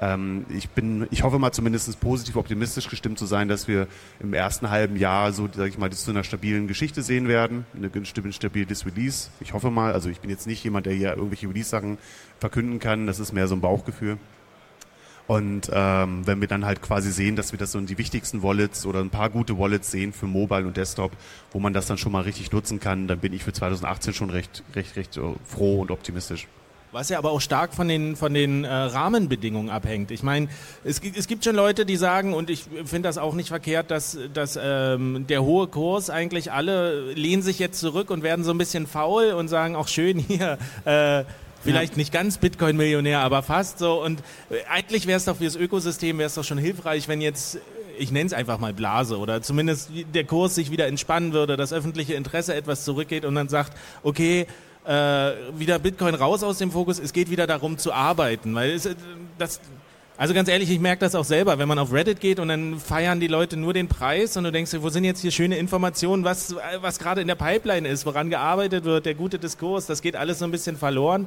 Ähm, ich bin, ich hoffe mal zumindest positiv optimistisch gestimmt zu sein, dass wir im ersten halben Jahr so, sag ich mal, das zu einer stabilen Geschichte sehen werden, eine stabiles Release. Ich hoffe mal, also ich bin jetzt nicht jemand, der hier irgendwelche Release-Sachen verkünden kann, das ist mehr so ein Bauchgefühl. Und ähm, wenn wir dann halt quasi sehen, dass wir das so in die wichtigsten Wallets oder ein paar gute Wallets sehen für Mobile und Desktop, wo man das dann schon mal richtig nutzen kann, dann bin ich für 2018 schon recht, recht, recht uh, froh und optimistisch. Was ja aber auch stark von den, von den äh, Rahmenbedingungen abhängt. Ich meine, es, es gibt schon Leute, die sagen, und ich finde das auch nicht verkehrt, dass, dass ähm, der hohe Kurs eigentlich alle lehnen sich jetzt zurück und werden so ein bisschen faul und sagen, auch schön hier, äh, Vielleicht ja. nicht ganz Bitcoin-Millionär, aber fast so. Und äh, eigentlich wäre es doch für das Ökosystem, wäre es doch schon hilfreich, wenn jetzt, ich nenne es einfach mal Blase oder zumindest der Kurs sich wieder entspannen würde, das öffentliche Interesse etwas zurückgeht und dann sagt, okay, äh, wieder Bitcoin raus aus dem Fokus, es geht wieder darum zu arbeiten, weil es, äh, das, also ganz ehrlich, ich merke das auch selber, wenn man auf Reddit geht und dann feiern die Leute nur den Preis und du denkst, wo sind jetzt hier schöne Informationen, was, was gerade in der Pipeline ist, woran gearbeitet wird, der gute Diskurs, das geht alles so ein bisschen verloren.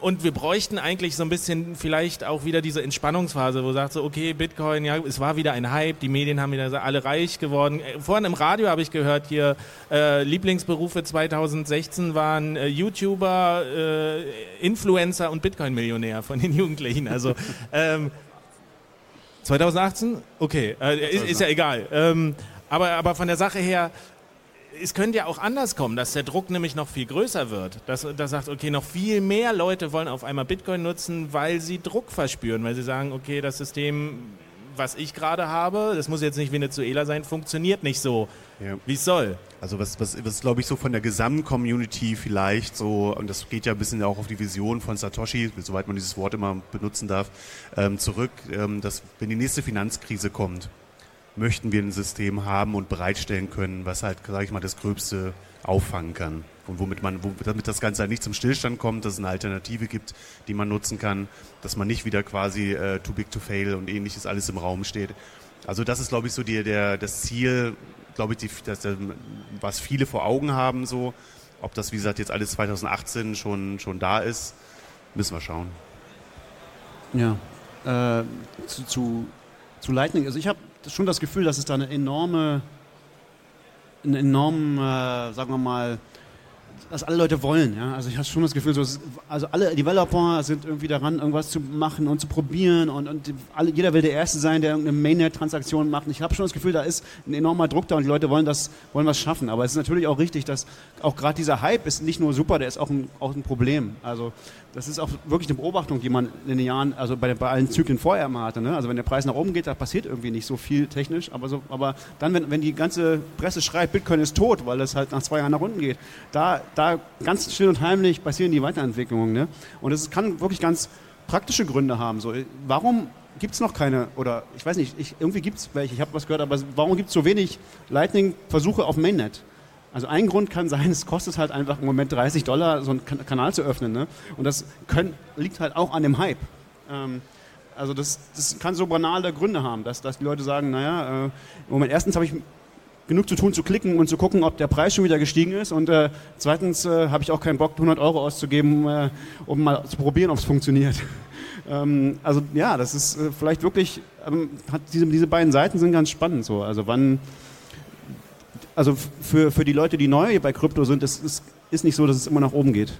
Und wir bräuchten eigentlich so ein bisschen vielleicht auch wieder diese Entspannungsphase, wo sagt so, okay, Bitcoin, ja, es war wieder ein Hype, die Medien haben wieder alle reich geworden. Äh, vorhin im Radio habe ich gehört hier, äh, Lieblingsberufe 2016 waren äh, YouTuber, äh, Influencer und Bitcoin-Millionär von den Jugendlichen. Also ähm, 2018? Okay, äh, ist, ist, ja egal. Ähm, aber, aber von der Sache her, es könnte ja auch anders kommen, dass der Druck nämlich noch viel größer wird. Dass, dass sagt, okay, noch viel mehr Leute wollen auf einmal Bitcoin nutzen, weil sie Druck verspüren, weil sie sagen, okay, das System, was ich gerade habe, das muss jetzt nicht Venezuela sein, funktioniert nicht so, ja. wie es soll. Also was, was, was glaube ich so von der Gesamtcommunity vielleicht so, und das geht ja ein bisschen auch auf die Vision von Satoshi, soweit man dieses Wort immer benutzen darf, ähm, zurück, ähm, dass wenn die nächste Finanzkrise kommt, möchten wir ein System haben und bereitstellen können, was halt, sage ich mal, das Gröbste auffangen kann. Und womit man, damit das Ganze halt nicht zum Stillstand kommt, dass es eine Alternative gibt, die man nutzen kann, dass man nicht wieder quasi äh, too big to fail und ähnliches alles im Raum steht. Also das ist, glaube ich, so die, der, das Ziel, glaube ich, die, das, was viele vor Augen haben so. Ob das, wie gesagt, jetzt alles 2018 schon, schon da ist, müssen wir schauen. Ja, äh, zu, zu, zu Lightning. Also ich habe schon das Gefühl, dass es da eine enorme, einen enormen, äh, sagen wir mal, dass alle Leute wollen. Ja? Also ich habe schon das Gefühl, so, also alle Developer sind irgendwie daran, irgendwas zu machen und zu probieren und, und alle, jeder will der Erste sein, der irgendeine Mainnet-Transaktion macht. Und ich habe schon das Gefühl, da ist ein enormer Druck da und die Leute wollen das, wollen was schaffen. Aber es ist natürlich auch richtig, dass auch gerade dieser Hype ist nicht nur super, der ist auch ein, auch ein Problem. Also das ist auch wirklich eine Beobachtung, die man in den Jahren, also bei, bei allen Zyklen vorher immer hatte. Ne? Also wenn der Preis nach oben geht, da passiert irgendwie nicht so viel technisch, aber, so, aber dann, wenn, wenn die ganze Presse schreibt, Bitcoin ist tot, weil es halt nach zwei Jahren nach unten geht, da, da ganz still und heimlich passieren die Weiterentwicklungen. Ne? Und es kann wirklich ganz praktische Gründe haben. So, warum gibt es noch keine, oder ich weiß nicht, ich, irgendwie gibt es welche, ich habe was gehört, aber warum gibt es so wenig Lightning-Versuche auf Mainnet? Also ein Grund kann sein, es kostet halt einfach im Moment 30 Dollar, so einen Kanal zu öffnen. Ne? Und das können, liegt halt auch an dem Hype. Ähm, also das, das kann so banale Gründe haben, dass, dass die Leute sagen, naja, äh, im Moment erstens habe ich genug zu tun, zu klicken und zu gucken, ob der Preis schon wieder gestiegen ist. Und äh, zweitens äh, habe ich auch keinen Bock, 100 Euro auszugeben, äh, um mal zu probieren, ob es funktioniert. ähm, also ja, das ist äh, vielleicht wirklich, ähm, hat diese, diese beiden Seiten sind ganz spannend so. Also wann, also für, für die Leute, die neu bei Krypto sind, es ist, ist nicht so, dass es immer nach oben geht.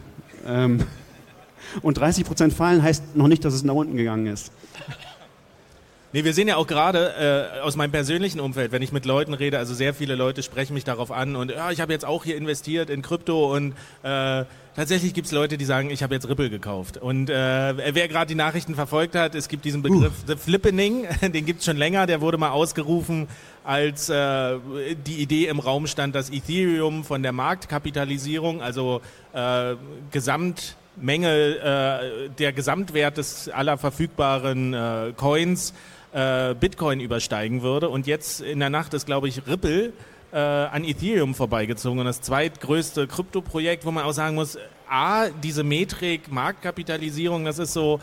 Ähm, und 30 Prozent fallen heißt noch nicht, dass es nach unten gegangen ist. Nee, wir sehen ja auch gerade äh, aus meinem persönlichen Umfeld, wenn ich mit Leuten rede, also sehr viele Leute sprechen mich darauf an und ja, ich habe jetzt auch hier investiert in Krypto und äh, tatsächlich gibt's Leute, die sagen, ich habe jetzt Ripple gekauft. Und äh, wer gerade die Nachrichten verfolgt hat, es gibt diesen Begriff uh. The Flippening, den gibt's schon länger, der wurde mal ausgerufen, als äh, die Idee im Raum stand, dass Ethereum von der Marktkapitalisierung, also äh, Gesamt Menge, äh, der Gesamtwert des aller verfügbaren äh, Coins äh, Bitcoin übersteigen würde. Und jetzt in der Nacht ist, glaube ich, Ripple äh, an Ethereum vorbeigezogen. Und das zweitgrößte Kryptoprojekt, wo man auch sagen muss, A, diese Metrik, Marktkapitalisierung, das ist so,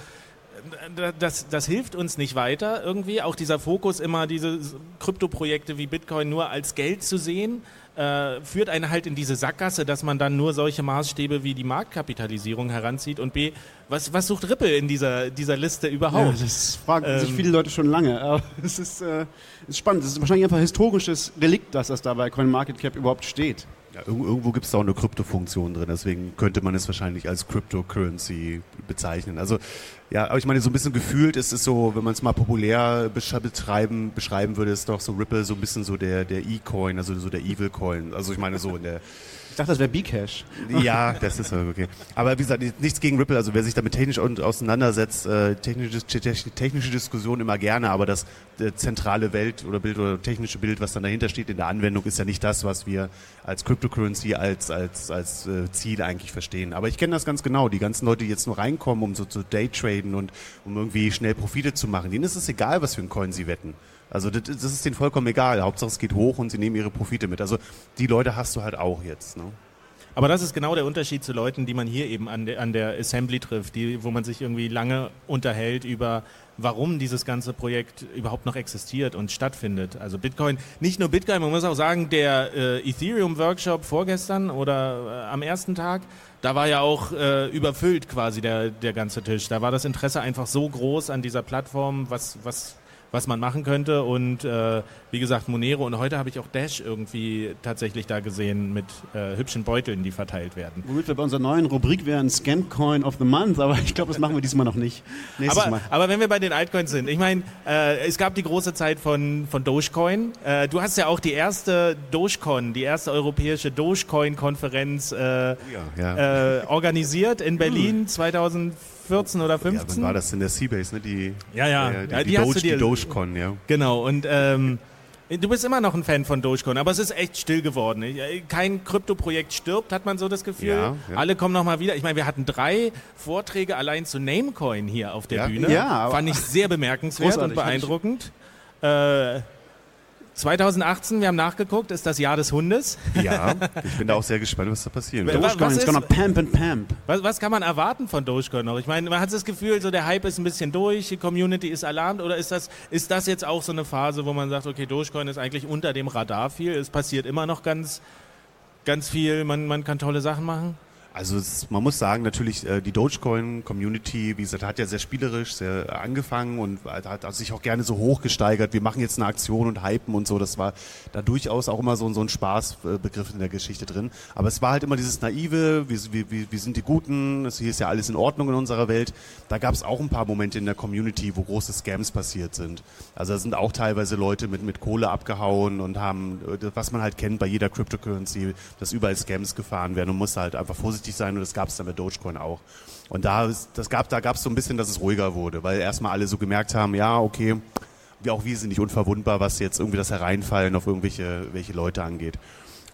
das, das hilft uns nicht weiter irgendwie. Auch dieser Fokus, immer diese Kryptoprojekte wie Bitcoin nur als Geld zu sehen, äh, führt einen halt in diese Sackgasse, dass man dann nur solche Maßstäbe wie die Marktkapitalisierung heranzieht. Und B, was, was sucht Ripple in dieser, dieser Liste überhaupt? Ja, das fragen ähm, sich viele Leute schon lange. Aber es ist, äh, ist spannend. Es ist wahrscheinlich einfach ein historisches Relikt, dass das da bei CoinMarketCap überhaupt steht. Ja, irgendwo gibt es da auch eine Kryptofunktion drin, deswegen könnte man es wahrscheinlich als Cryptocurrency bezeichnen. Also ja, aber ich meine, so ein bisschen gefühlt ist es so, wenn man es mal populär betreiben, beschreiben würde, ist doch so Ripple so ein bisschen so der, der E-Coin, also so der Evil Coin. Also ich meine so in der dachte, das wäre Bcash. Ja, das ist okay. Aber wie gesagt, nichts gegen Ripple. Also wer sich damit technisch auseinandersetzt, äh, technische, technische Diskussion immer gerne, aber das zentrale Welt oder Bild oder technische Bild, was dann dahinter steht in der Anwendung, ist ja nicht das, was wir als Cryptocurrency als, als, als äh, Ziel eigentlich verstehen. Aber ich kenne das ganz genau. Die ganzen Leute, die jetzt nur reinkommen, um so zu Daytraden und um irgendwie schnell Profite zu machen, denen ist es egal, was für ein Coin sie wetten. Also das, das ist denen vollkommen egal. Hauptsache es geht hoch und sie nehmen ihre Profite mit. Also die Leute hast du halt auch jetzt. Ne? Aber das ist genau der Unterschied zu Leuten, die man hier eben an der, an der Assembly trifft, die, wo man sich irgendwie lange unterhält über, warum dieses ganze Projekt überhaupt noch existiert und stattfindet. Also Bitcoin, nicht nur Bitcoin, man muss auch sagen, der äh, Ethereum-Workshop vorgestern oder äh, am ersten Tag, da war ja auch äh, überfüllt quasi der, der ganze Tisch. Da war das Interesse einfach so groß an dieser Plattform, was, was was man machen könnte. Und äh, wie gesagt, Monero und heute habe ich auch Dash irgendwie tatsächlich da gesehen mit äh, hübschen Beuteln, die verteilt werden. Womit wir bei unserer neuen Rubrik wären, Scamcoin of the Month, aber ich glaube, das machen wir diesmal noch nicht. Nächstes aber, Mal. aber wenn wir bei den Altcoins sind, ich meine, äh, es gab die große Zeit von, von Dogecoin. Äh, du hast ja auch die erste Dogecoin, die erste europäische Dogecoin-Konferenz äh, ja, ja. Äh, organisiert in Berlin hm. 2004. 14 oder 15. Ja, wann war das in der Seabase, ne? Die, ja, ja. Äh, die, ja, die, die, Doge, die Dogecoin, ja. Genau, und ähm, du bist immer noch ein Fan von Dogecoin, aber es ist echt still geworden. Kein Krypto-Projekt stirbt, hat man so das Gefühl. Ja, ja. Alle kommen nochmal wieder. Ich meine, wir hatten drei Vorträge allein zu Namecoin hier auf der Bühne. Ja, Fand ich sehr bemerkenswert und beeindruckend. Äh, 2018, wir haben nachgeguckt, ist das Jahr des Hundes. Ja, ich bin da auch sehr gespannt, was da passiert. Dogecoin is gonna pamp and pamp. Was, was, kann man erwarten von Dogecoin noch? Ich meine, man hat das Gefühl, so der Hype ist ein bisschen durch, die Community ist alarmt oder ist das, ist das jetzt auch so eine Phase, wo man sagt, okay, Dogecoin ist eigentlich unter dem Radar viel, es passiert immer noch ganz, ganz viel, man, man kann tolle Sachen machen? Also es, man muss sagen, natürlich äh, die Dogecoin-Community, wie gesagt, hat ja sehr spielerisch sehr angefangen und hat, hat sich auch gerne so hochgesteigert. Wir machen jetzt eine Aktion und hypen und so. Das war da durchaus auch immer so, so ein Spaßbegriff in der Geschichte drin. Aber es war halt immer dieses naive, wir, wir, wir sind die Guten, hier ist ja alles in Ordnung in unserer Welt. Da gab es auch ein paar Momente in der Community, wo große Scams passiert sind. Also da sind auch teilweise Leute mit, mit Kohle abgehauen und haben, äh, was man halt kennt bei jeder Cryptocurrency, dass überall Scams gefahren werden und muss halt einfach vorsichtig vorsichtig sein und das gab es dann bei Dogecoin auch. Und da, das gab, da gab es so ein bisschen, dass es ruhiger wurde, weil erstmal alle so gemerkt haben, ja, okay, wir auch wir sind nicht unverwundbar, was jetzt irgendwie das Hereinfallen auf irgendwelche welche Leute angeht.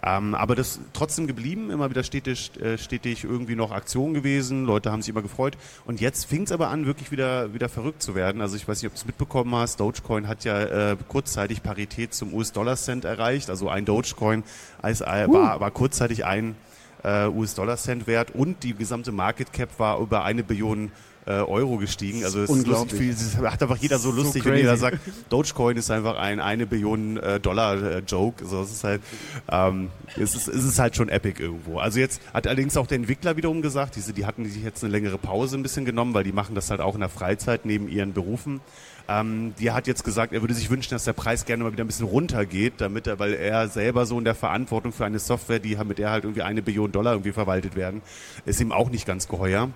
Ähm, aber das trotzdem geblieben, immer wieder stetig, äh, stetig irgendwie noch Aktion gewesen, Leute haben sich immer gefreut. Und jetzt fing es aber an, wirklich wieder, wieder verrückt zu werden. Also ich weiß nicht, ob du es mitbekommen hast, Dogecoin hat ja äh, kurzzeitig Parität zum US-Dollar-Cent erreicht. Also ein Dogecoin als, äh, war, war kurzzeitig ein äh, US-Dollar-Cent wert und die gesamte Market Cap war über eine Billion äh, Euro gestiegen. Also es Unglaublich. Ist lustig, es hat einfach jeder so So lustig, wenn crazy. jeder sagt, Dogecoin ist einfach ein eine Billion äh, Dollar äh, Joke. So, es ist halt, ähm, es ist, es ist halt schon epic irgendwo. Also jetzt hat allerdings auch der Entwickler wiederum gesagt, diese, die hatten sich jetzt eine längere Pause ein bisschen genommen, weil die machen das halt auch in der Freizeit neben ihren Berufen. Ähm, die hat jetzt gesagt, er würde sich wünschen, dass der Preis gerne mal wieder ein bisschen runtergeht, damit er, weil er selber so in der Verantwortung für eine Software, die mit der halt irgendwie eine Billion Dollar irgendwie verwaltet werden, ist ihm auch nicht ganz geheuer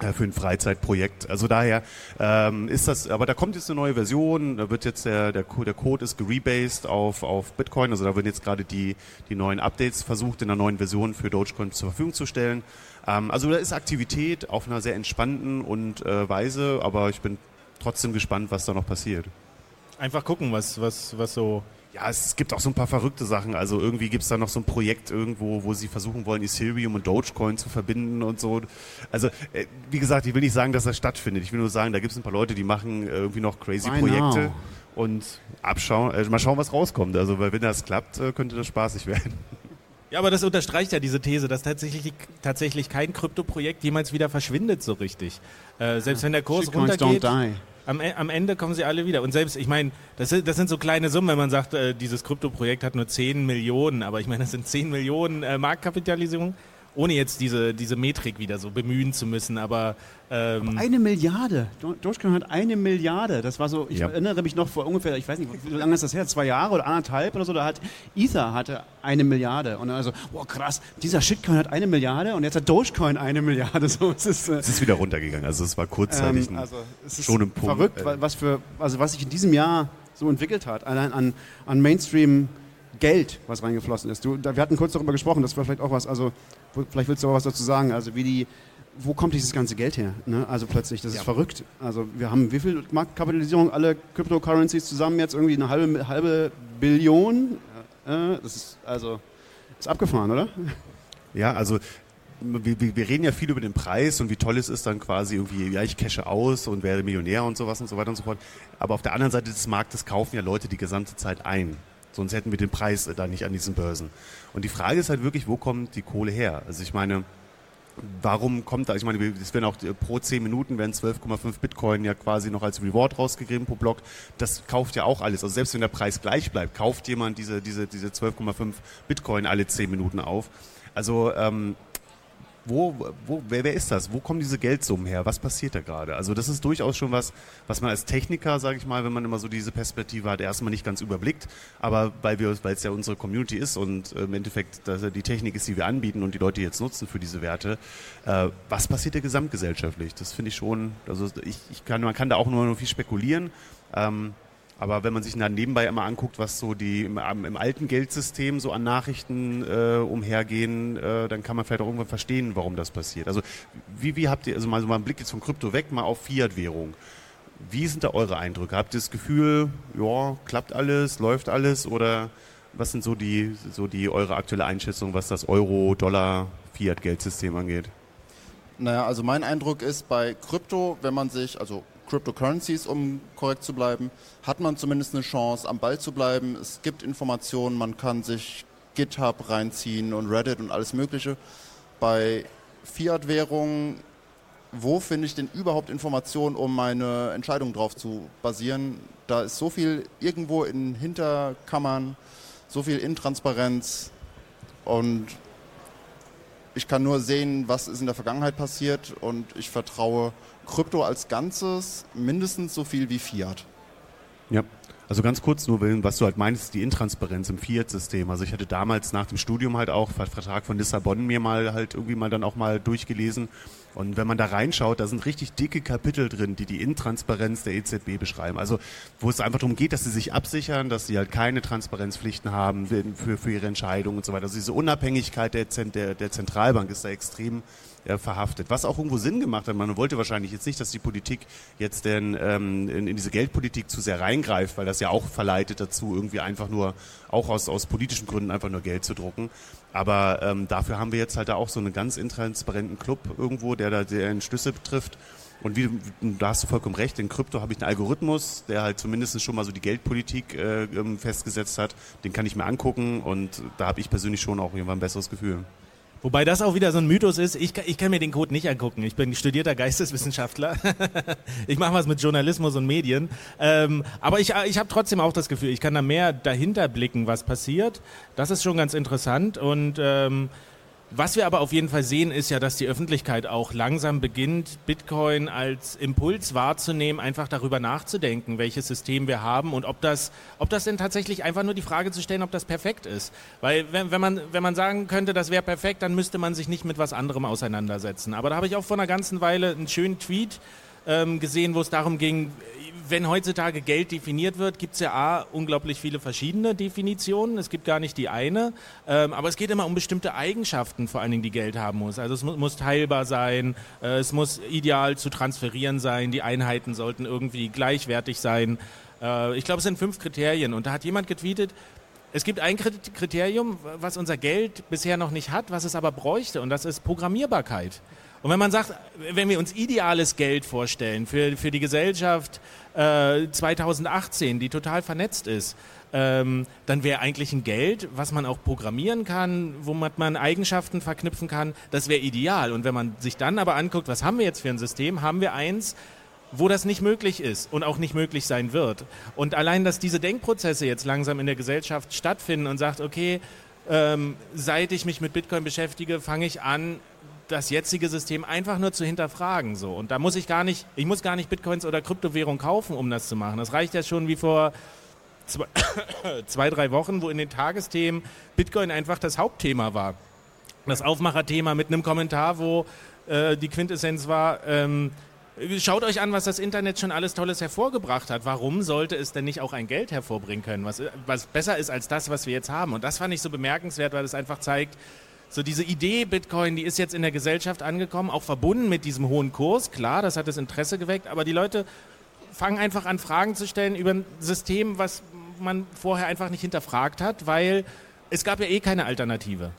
äh, für ein Freizeitprojekt. Also daher ähm, ist das, aber da kommt jetzt eine neue Version, da wird jetzt der, der, der Code ist gerebased auf, auf Bitcoin, also da werden jetzt gerade die, die neuen Updates versucht, in der neuen Version für Dogecoin zur Verfügung zu stellen. Ähm, also da ist Aktivität auf einer sehr entspannten und äh, Weise, aber ich bin trotzdem gespannt, was da noch passiert. Einfach gucken, was, was, was so. Ja, es gibt auch so ein paar verrückte Sachen. Also irgendwie gibt es da noch so ein Projekt irgendwo, wo sie versuchen wollen, Ethereum und Dogecoin zu verbinden und so. Also, äh, wie gesagt, ich will nicht sagen, dass das stattfindet. Ich will nur sagen, da gibt es ein paar Leute, die machen irgendwie noch crazy Why Projekte now? und abschauen, äh, mal schauen, was rauskommt. Also, weil wenn das klappt, äh, könnte das spaßig werden. Ja, aber das unterstreicht ja diese These, dass tatsächlich, tatsächlich kein Kryptoprojekt jemals wieder verschwindet so richtig. Äh, selbst wenn der Kurs runtergeht, die. Am, E- am Ende kommen sie alle wieder. Und selbst, ich meine, das, sind- das sind so kleine Summen, wenn man sagt, äh, dieses Kryptoprojekt hat nur 10 Millionen, aber ich meine, das sind 10 Millionen äh, Marktkapitalisierung, ohne jetzt diese, diese Metrik wieder so bemühen zu müssen. Aber ähm, Eine Milliarde. Do- Dogecoin hat eine Milliarde. Das war so, ich Ja. erinnere mich noch vor ungefähr, ich weiß nicht, wie lange ist das her? Zwei Jahre oder anderthalb oder so, da hat Ether hatte eine Milliarde. Und dann also, boah krass, dieser Shitcoin hat eine Milliarde und jetzt hat Dogecoin eine Milliarde. So, es ist, äh, Es ist wieder runtergegangen. Also, es war kurzzeitig ähm, ein, also, es ist schon ein Punkt. verrückt, äh, wa- was, für, also was sich in diesem Jahr so entwickelt hat. Allein an, an Mainstream Geld, was reingeflossen ist. Du, da, wir hatten kurz darüber gesprochen, das war vielleicht auch was, also vielleicht willst du auch was dazu sagen, also wie die, wo kommt dieses ganze Geld her? Ne? Also plötzlich, das ist verrückt. Also wir haben wie viel Marktkapitalisierung, alle Cryptocurrencies zusammen jetzt irgendwie eine halbe, halbe Billion? Äh, das ist also ist abgefahren, oder? Ja, also wir, wir, wir reden ja viel über den Preis und wie toll es ist dann quasi irgendwie, ja, ich cashe aus und werde Millionär und sowas und so weiter und so fort. Aber auf der anderen Seite des Marktes kaufen ja Leute die gesamte Zeit ein. Sonst hätten wir den Preis äh, da nicht an diesen Börsen. Und die Frage ist halt wirklich, wo kommt die Kohle her? Also ich meine, warum kommt da, ich meine, es werden auch äh, pro 10 Minuten werden 12,5 Bitcoin ja quasi noch als Reward rausgegeben pro Block. Das kauft ja auch alles. Also selbst wenn der Preis gleich bleibt, kauft jemand diese, diese, diese 12,5 Bitcoin alle 10 Minuten auf. Also ähm, wo, wo, wer, wer ist das? Wo kommen diese Geldsummen her? Was passiert da gerade? Also das ist durchaus schon was, was man als Techniker, sage ich mal, wenn man immer so diese Perspektive hat, erstmal nicht ganz überblickt. Aber weil wir, weil es ja unsere Community ist und äh, im Endeffekt dass die Technik ist, die wir anbieten und die Leute jetzt nutzen für diese Werte, äh, was passiert da gesamtgesellschaftlich? Das finde ich schon, also ich, ich kann, man kann da auch nur noch viel spekulieren. Ähm, aber wenn man sich dann nebenbei immer anguckt, was so die im, im alten Geldsystem so an Nachrichten äh, umhergehen, äh, dann kann man vielleicht auch irgendwann verstehen, warum das passiert. Also wie, wie habt ihr, also mal so mal einen Blick jetzt von Krypto weg, mal auf Fiat-Währung. Wie sind da eure Eindrücke? Habt ihr das Gefühl, ja, klappt alles, läuft alles oder was sind so die, so die eure aktuelle Einschätzung, was das Euro, Dollar, Fiat-Geldsystem angeht? Naja, also mein Eindruck ist, bei Krypto, wenn man sich, also Cryptocurrencies, um korrekt zu bleiben, hat man zumindest eine Chance, am Ball zu bleiben. Es gibt Informationen, man kann sich GitHub reinziehen und Reddit und alles Mögliche. Bei Fiat-Währungen, wo finde ich denn überhaupt Informationen, um meine Entscheidung drauf zu basieren? Da ist so viel irgendwo in Hinterkammern, so viel Intransparenz und ich kann nur sehen, was ist in der Vergangenheit passiert und ich vertraue Krypto als Ganzes mindestens so viel wie Fiat. Ja. Also ganz kurz nur, Willen, was du halt meinst, die Intransparenz im Fiat-System. Also ich hatte damals nach dem Studium halt auch Vertrag von Lissabon mir mal halt irgendwie mal dann auch mal durchgelesen. Und wenn man da reinschaut, da sind richtig dicke Kapitel drin, die die Intransparenz der EZB beschreiben. Also wo es einfach darum geht, dass sie sich absichern, dass sie halt keine Transparenzpflichten haben für, für ihre Entscheidungen und so weiter. Also diese Unabhängigkeit der, der, der Zentralbank ist da extrem äh, verhaftet. Was auch irgendwo Sinn gemacht hat. Man wollte wahrscheinlich jetzt nicht, dass die Politik jetzt denn ähm, in, in diese Geldpolitik zu sehr reingreift, weil das ja auch verleitet dazu, irgendwie einfach nur, auch aus, aus politischen Gründen einfach nur Geld zu drucken. Aber ähm, dafür haben wir jetzt halt da auch so einen ganz intransparenten Club irgendwo, der da der Entschlüsse betrifft. Und wie, da hast du vollkommen recht, in Krypto habe ich einen Algorithmus, der halt zumindest schon mal so die Geldpolitik äh, ähm, festgesetzt hat. Den kann ich mir angucken und da habe ich persönlich schon auch irgendwann ein besseres Gefühl. Wobei das auch wieder so ein Mythos ist. Ich, ich kann mir den Code nicht angucken. Ich bin studierter Geisteswissenschaftler. ich mache was mit Journalismus und Medien. Ähm, aber ich, ich habe trotzdem auch das Gefühl, ich kann da mehr dahinter blicken, was passiert. Das ist schon ganz interessant. Und ähm, was wir aber auf jeden Fall sehen, ist ja, dass die Öffentlichkeit auch langsam beginnt, Bitcoin als Impuls wahrzunehmen, einfach darüber nachzudenken, welches System wir haben und ob das, ob das denn tatsächlich einfach nur die Frage zu stellen, ob das perfekt ist. Weil wenn, wenn, man, wenn man sagen könnte, das wäre perfekt, dann müsste man sich nicht mit was anderem auseinandersetzen. Aber da habe ich auch vor einer ganzen Weile einen schönen Tweet ähm, gesehen, wo es darum ging, wenn heutzutage Geld definiert wird, gibt es ja A, unglaublich viele verschiedene Definitionen. Es gibt gar nicht die eine. Ähm, aber es geht immer um bestimmte Eigenschaften, vor allen Dingen, die Geld haben muss. Also es mu muss teilbar sein, äh, es muss ideal zu transferieren sein, die Einheiten sollten irgendwie gleichwertig sein. Äh, ich glaube, es sind fünf Kriterien. Und da hat jemand getweetet, es gibt ein Kriterium, was unser Geld bisher noch nicht hat, was es aber bräuchte, und das ist Programmierbarkeit. Und wenn man sagt, wenn wir uns ideales Geld vorstellen für, für die Gesellschaft äh, 2018, die total vernetzt ist, ähm, dann wäre eigentlich ein Geld, was man auch programmieren kann, womit man Eigenschaften verknüpfen kann, das wäre ideal. Und wenn man sich dann aber anguckt, was haben wir jetzt für ein System, haben wir eins, wo das nicht möglich ist und auch nicht möglich sein wird. Und allein, dass diese Denkprozesse jetzt langsam in der Gesellschaft stattfinden und sagt, okay, ähm, seit ich mich mit Bitcoin beschäftige, fange ich an, das jetzige System einfach nur zu hinterfragen. So. Und da muss ich gar nicht, ich muss gar nicht Bitcoins oder Kryptowährung kaufen, um das zu machen. Das reicht ja schon wie vor zwei, zwei drei Wochen, wo in den Tagesthemen Bitcoin einfach das Hauptthema war. Das Aufmacherthema mit einem Kommentar, wo äh, die Quintessenz war, ähm, Schaut euch an, was das Internet schon alles Tolles hervorgebracht hat. Warum sollte es denn nicht auch ein Geld hervorbringen können, was, was besser ist als das, was wir jetzt haben? Und das fand ich so bemerkenswert, weil es einfach zeigt, so diese Idee Bitcoin, die ist jetzt in der Gesellschaft angekommen, auch verbunden mit diesem hohen Kurs. Klar, das hat das Interesse geweckt, aber die Leute fangen einfach an, Fragen zu stellen über ein System, was man vorher einfach nicht hinterfragt hat, weil es gab ja eh keine Alternative.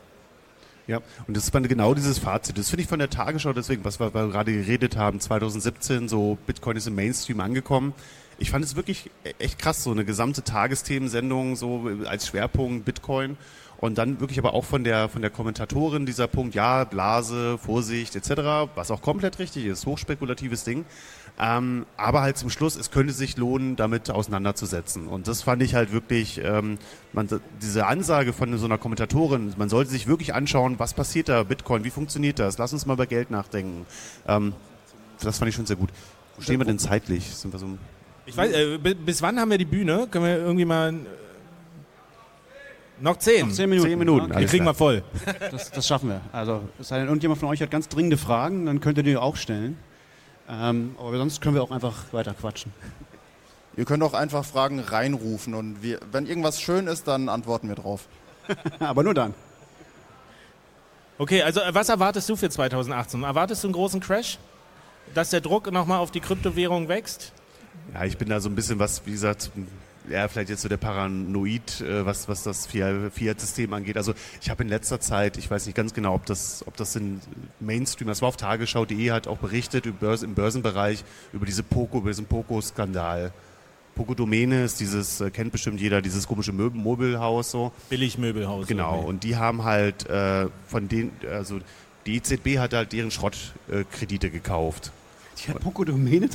Ja, und das ist genau dieses Fazit. Das finde ich von der Tagesschau deswegen, was wir, wir gerade geredet haben, 2017, so Bitcoin ist im Mainstream angekommen. Ich fand es wirklich e-, echt krass, so eine gesamte Tagesthemensendung, so als Schwerpunkt Bitcoin. Und dann wirklich aber auch von der, von der Kommentatorin dieser Punkt, ja, Blase, Vorsicht etc., was auch komplett richtig ist, hochspekulatives Ding. Ähm, aber halt zum Schluss, es könnte sich lohnen, damit auseinanderzusetzen. Und das fand ich halt wirklich, ähm, man, diese Ansage von so einer Kommentatorin, man sollte sich wirklich anschauen, was passiert da, Bitcoin, wie funktioniert das, lass uns mal über Geld nachdenken. Ähm, das fand ich schon sehr gut. Wo stehen wir denn zeitlich? Sind wir so ich weiß, äh, bis wann haben wir die Bühne? Können wir irgendwie mal noch zehn. Noch zehn Minuten. Zehn Minuten. Okay. Die kriegen wir voll. Das, das, schaffen wir. Also, es sei denn, irgendjemand von euch hat ganz dringende Fragen, dann könnt ihr die auch stellen. Ähm, aber sonst können wir auch einfach weiter quatschen. Ihr könnt auch einfach Fragen reinrufen und wir, wenn irgendwas schön ist, dann antworten wir drauf. aber nur dann. Okay, also äh, was erwartest du für 2018? Erwartest du einen großen Crash? Dass der Druck nochmal auf die Kryptowährung wächst? Ja, ich bin da so ein bisschen was, wie gesagt, ja, vielleicht jetzt so der Paranoid, äh, was, was das Fiat-System angeht. Also ich habe in letzter Zeit, ich weiß nicht ganz genau, ob das, ob das in Mainstream, das war auf tagesschau.de hat auch berichtet über Börse, im Börsenbereich über diese Poco, über diesen Poco-Skandal. Poco Domäne ist dieses, äh, kennt bestimmt jeder, dieses komische Möbel, Möbelhaus so. Billigmöbelhaus. Genau, okay. und die haben halt äh, von denen, also die EZB hat halt deren Schrottkredite gekauft. Die hat Poco-Domäne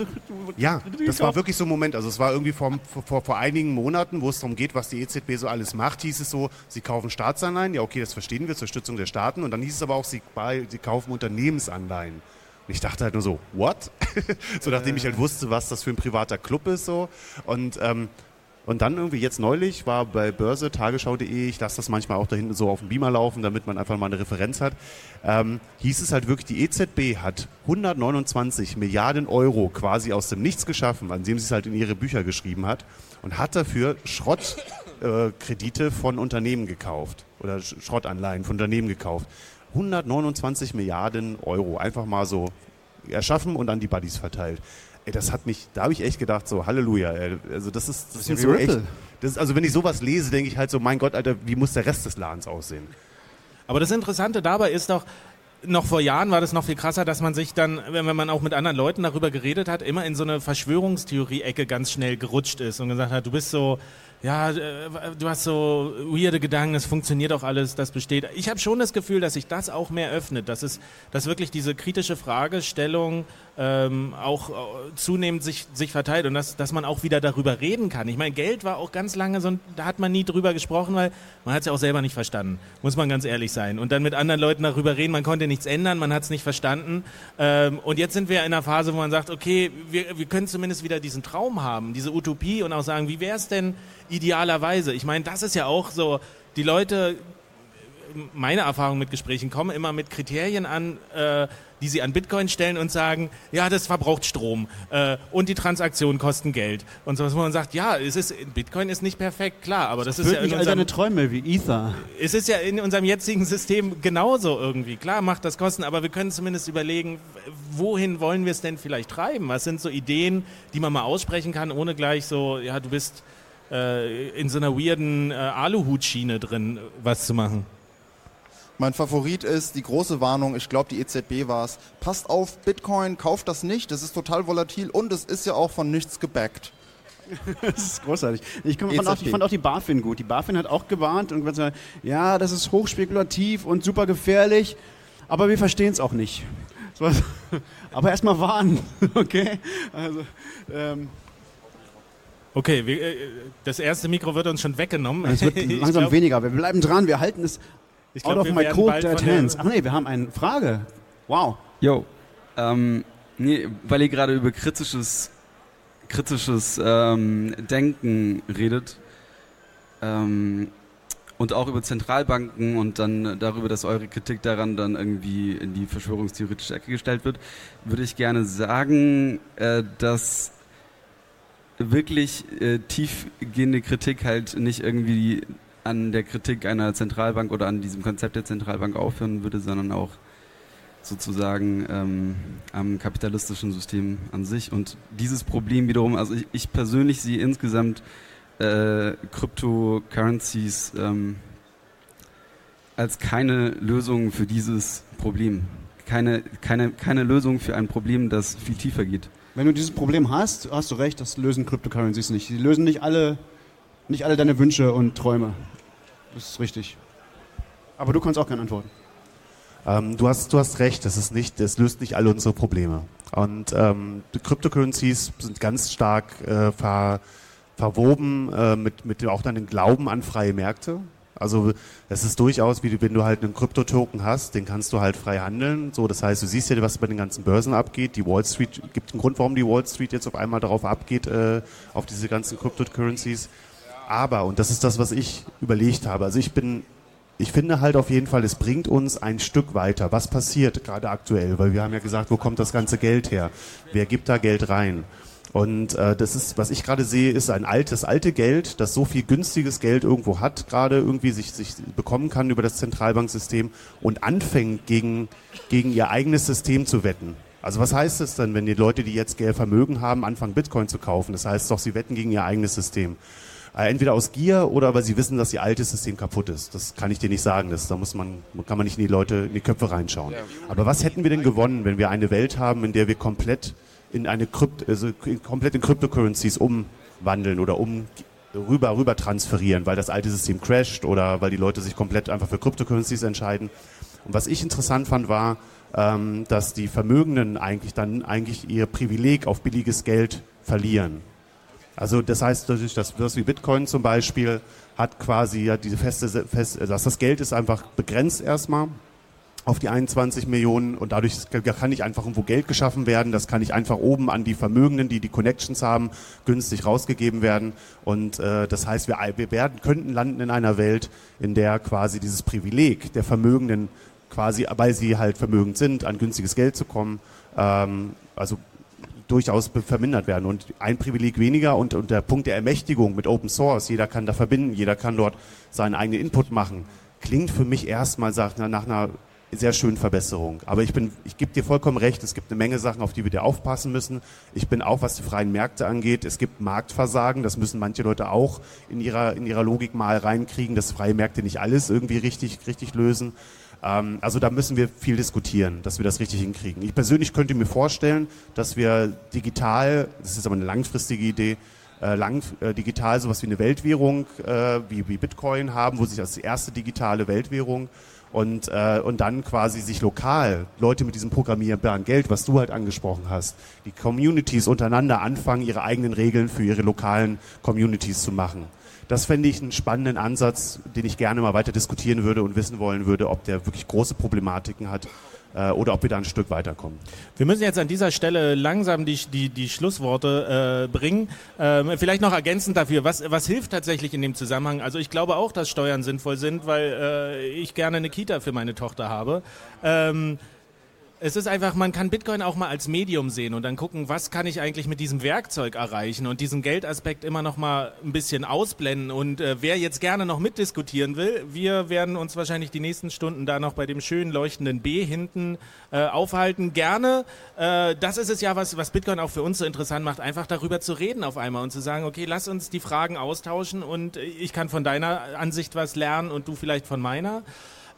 Ja, das war wirklich so ein Moment. Also es war irgendwie vor, vor, vor einigen Monaten, wo es darum geht, was die EZB so alles macht, hieß es so, sie kaufen Staatsanleihen. Ja, okay, das verstehen wir, zur Stützung der Staaten. Und dann hieß es aber auch, sie, sie kaufen Unternehmensanleihen. Und ich dachte halt nur so, what? so nachdem ich halt wusste, was das für ein privater Club ist. so Und ähm, und dann irgendwie jetzt neulich war bei Börse, tagesschau.de, ich lasse das manchmal auch da hinten so auf dem Beamer laufen, damit man einfach mal eine Referenz hat, ähm, hieß es halt wirklich, die EZB hat 129 Milliarden Euro quasi aus dem Nichts geschaffen, an dem sie es halt in ihre Bücher geschrieben hat und hat dafür Schrottkredite äh, von Unternehmen gekauft oder Schrottanleihen von Unternehmen gekauft. 129 Milliarden Euro einfach mal so erschaffen und an die Buddies verteilt. Ey, das hat mich, da habe ich echt gedacht, so Halleluja. Ey. Also das ist, das, das ist so echt, das ist, also wenn ich sowas lese, denke ich halt so, mein Gott, Alter, wie muss der Rest des Ladens aussehen? Aber das Interessante dabei ist doch, noch vor Jahren war das noch viel krasser, dass man sich dann, wenn man auch mit anderen Leuten darüber geredet hat, immer in so eine Verschwörungstheorie-Ecke ganz schnell gerutscht ist und gesagt hat, du bist so, ja, äh, du hast so weirde Gedanken, es funktioniert auch alles, das besteht. Ich habe schon das Gefühl, dass sich das auch mehr öffnet, dass es, dass wirklich diese kritische Fragestellung ähm, auch äh, zunehmend sich, sich verteilt und dass, dass man auch wieder darüber reden kann. Ich meine, Geld war auch ganz lange so, da hat man nie drüber gesprochen, weil man hat es ja auch selber nicht verstanden, muss man ganz ehrlich sein. Und dann mit anderen Leuten darüber reden, man konnte nichts ändern, man hat es nicht verstanden. Ähm, und jetzt sind wir in einer Phase, wo man sagt, okay, wir, wir können zumindest wieder diesen Traum haben, diese Utopie und auch sagen, wie wäre es denn, idealerweise. Ich meine, das ist ja auch so, die Leute, meine Erfahrung mit Gesprächen, kommen immer mit Kriterien an, äh, die sie an Bitcoin stellen und sagen, ja, das verbraucht Strom äh, und die Transaktionen kosten Geld. Und so, was man sagt, ja, es ist, Bitcoin ist nicht perfekt, klar, aber das, das ist ja in unserem, Träume wie Ether. Es ist ja in unserem jetzigen System genauso irgendwie. Klar macht das Kosten, aber wir können zumindest überlegen, wohin wollen wir es denn vielleicht treiben? Was sind so Ideen, die man mal aussprechen kann, ohne gleich so, ja, du bist äh, in so einer weirden äh, Aluhutschiene drin was zu machen. Mein Favorit ist die große Warnung, ich glaube die EZB war es. Passt auf, Bitcoin, kauft das nicht, das ist total volatil und es ist ja auch von nichts gebackt. das ist großartig. Ich, fand auch, ich, fand auch, die BaFin gut. Die BaFin hat auch gewarnt und gesagt, ja, das ist hochspekulativ und super gefährlich, aber wir verstehen es auch nicht. Aber erstmal warnen, okay? Also, ähm, Okay, wir, äh, das erste Mikro wird uns schon weggenommen. Es wird langsam glaub, weniger. Wir bleiben dran, wir halten es ich glaub, out of my cold dead hands. Ach nee, wir haben eine Frage. Wow. Yo, ähm, nee, weil ihr gerade über kritisches, kritisches ähm, Denken redet ähm, und auch über Zentralbanken und dann darüber, dass eure Kritik daran dann irgendwie in die verschwörungstheoretische Ecke gestellt wird, würde ich gerne sagen, äh, dass wirklich äh, tiefgehende Kritik halt nicht irgendwie an der Kritik einer Zentralbank oder an diesem Konzept der Zentralbank aufhören würde, sondern auch sozusagen ähm, am kapitalistischen System an sich. Und dieses Problem wiederum, also ich, ich persönlich sehe insgesamt äh, Cryptocurrencies ähm, als keine Lösung für dieses Problem. Keine, keine, keine Lösung für ein Problem, das viel tiefer geht. Wenn du dieses Problem hast, hast du recht, das lösen Cryptocurrencies nicht. Sie lösen nicht alle, nicht alle deine Wünsche und Träume. Das ist richtig. Aber du kannst auch keine antworten. Ähm, du, hast, du hast recht, das, ist nicht, das löst nicht alle unsere Probleme. Und ähm, Cryptocurrencies sind ganz stark äh, ver, verwoben äh, mit, mit auch dann den Glauben an freie Märkte. Also es ist durchaus, wie wenn du halt einen Kryptotoken hast, den kannst du halt frei handeln. So, das heißt, du siehst ja, was bei den ganzen Börsen abgeht. Die Wall Street gibt einen Grund, warum die Wall Street jetzt auf einmal darauf abgeht, äh, auf diese ganzen Cryptocurrencies. Aber, und das ist das, was ich überlegt habe, also ich bin, ich finde halt auf jeden Fall, es bringt uns ein Stück weiter. Was passiert gerade aktuell? Weil wir haben ja gesagt, wo kommt das ganze Geld her? Wer gibt da Geld rein? Und äh, das ist, was ich gerade sehe, ist ein altes, alte Geld, das so viel günstiges Geld irgendwo hat, gerade irgendwie sich, sich bekommen kann über das Zentralbanksystem und anfängt gegen, gegen ihr eigenes System zu wetten. Also was heißt es denn, wenn die Leute, die jetzt Geld Vermögen haben, anfangen Bitcoin zu kaufen? Das heißt doch, sie wetten gegen ihr eigenes System. Äh, entweder aus Gier oder weil sie wissen, dass ihr altes System kaputt ist. Das kann ich dir nicht sagen. Das, da muss man, kann man nicht in die Leute, in die Köpfe reinschauen. Aber was hätten wir denn gewonnen, wenn wir eine Welt haben, in der wir komplett in eine Krypt also komplett in Cryptocurrencies umwandeln oder um rüber rüber transferieren, weil das alte System crasht oder weil die Leute sich komplett einfach für Cryptocurrencies entscheiden. Und was ich interessant fand, war, ähm, dass die Vermögenden eigentlich dann eigentlich ihr Privileg auf billiges Geld verlieren. Also das heißt, durch das wie Bitcoin zum Beispiel hat quasi ja diese feste, fest, also das Geld ist einfach begrenzt erstmal auf die 21 Millionen und dadurch kann nicht einfach irgendwo Geld geschaffen werden, das kann nicht einfach oben an die Vermögenden, die die Connections haben, günstig rausgegeben werden. Und äh, das heißt, wir, wir werden, könnten landen in einer Welt, in der quasi dieses Privileg der Vermögenden quasi, weil sie halt vermögend sind, an günstiges Geld zu kommen, ähm, also durchaus vermindert werden und ein Privileg weniger und, und der Punkt der Ermächtigung mit Open Source, jeder kann da verbinden, jeder kann dort seinen eigenen Input machen, klingt für mich erstmal nach, einer sehr schönen Verbesserung. Aber ich bin, ich gebe dir vollkommen recht, es gibt eine Menge Sachen, auf die wir dir aufpassen müssen. Ich bin auch, was die freien Märkte angeht, es gibt Marktversagen, das müssen manche Leute auch in ihrer, in ihrer Logik mal reinkriegen, dass freie Märkte nicht alles irgendwie richtig, richtig lösen. Ähm, also da müssen wir viel diskutieren, dass wir das richtig hinkriegen. Ich persönlich könnte mir vorstellen, dass wir digital, das ist aber eine langfristige Idee, äh, lang äh, digital sowas wie eine Weltwährung äh, wie, wie Bitcoin haben, wo sich als erste digitale Weltwährung und, äh, und dann quasi sich lokal Leute mit diesem programmierbaren Geld, was du halt angesprochen hast, die Communities untereinander anfangen, ihre eigenen Regeln für ihre lokalen Communities zu machen. Das fände ich einen spannenden Ansatz, den ich gerne mal weiter diskutieren würde und wissen wollen würde, ob der wirklich große Problematiken hat äh, oder ob wir da ein Stück weiterkommen. Wir müssen jetzt an dieser Stelle langsam die, die, die Schlussworte äh, bringen. Ähm, vielleicht noch ergänzend dafür, was, was hilft tatsächlich in dem Zusammenhang? Also ich glaube auch, dass Steuern sinnvoll sind, weil äh, ich gerne eine Kita für meine Tochter habe. Ähm, es ist einfach, man kann Bitcoin auch mal als Medium sehen und dann gucken, was kann ich eigentlich mit diesem Werkzeug erreichen und diesen Geldaspekt immer noch mal ein bisschen ausblenden. Und äh, wer jetzt gerne noch mitdiskutieren will, wir werden uns wahrscheinlich die nächsten Stunden da noch bei dem schönen leuchtenden B hinten äh, aufhalten. Gerne. Äh, das ist es ja, was, was Bitcoin auch für uns so interessant macht, einfach darüber zu reden auf einmal und zu sagen, okay, lass uns die Fragen austauschen und ich kann von deiner Ansicht was lernen und du vielleicht von meiner.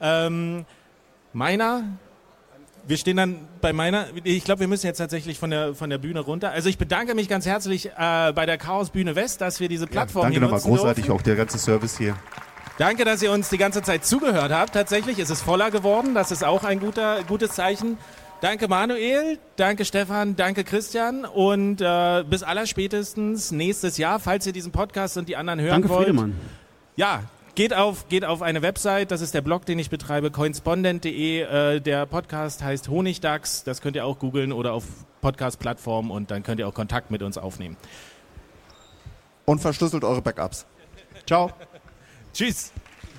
Ähm, meiner wir stehen dann bei meiner, ich glaube, wir müssen jetzt tatsächlich von der, von der Bühne runter. Also ich bedanke mich ganz herzlich äh, bei der Chaos Bühne West, dass wir diese Plattform ja, danke hier nochmal, großartig dürfen. auch der ganze Service hier. Danke, dass ihr uns die ganze Zeit zugehört habt. Tatsächlich ist es voller geworden. Das ist auch ein guter, gutes Zeichen. Danke Manuel, danke Stefan, danke Christian und äh, bis allerspätestens nächstes Jahr, falls ihr diesen Podcast und die anderen hören danke, wollt. Danke Friedemann. Ja, Geht auf, geht auf eine Website, das ist der Blog, den ich betreibe, coinspondent.de. Äh, der Podcast heißt Honigdachs, das könnt ihr auch googeln oder auf Podcast-Plattformen und dann könnt ihr auch Kontakt mit uns aufnehmen. Und verschlüsselt eure Backups. Ciao. Tschüss.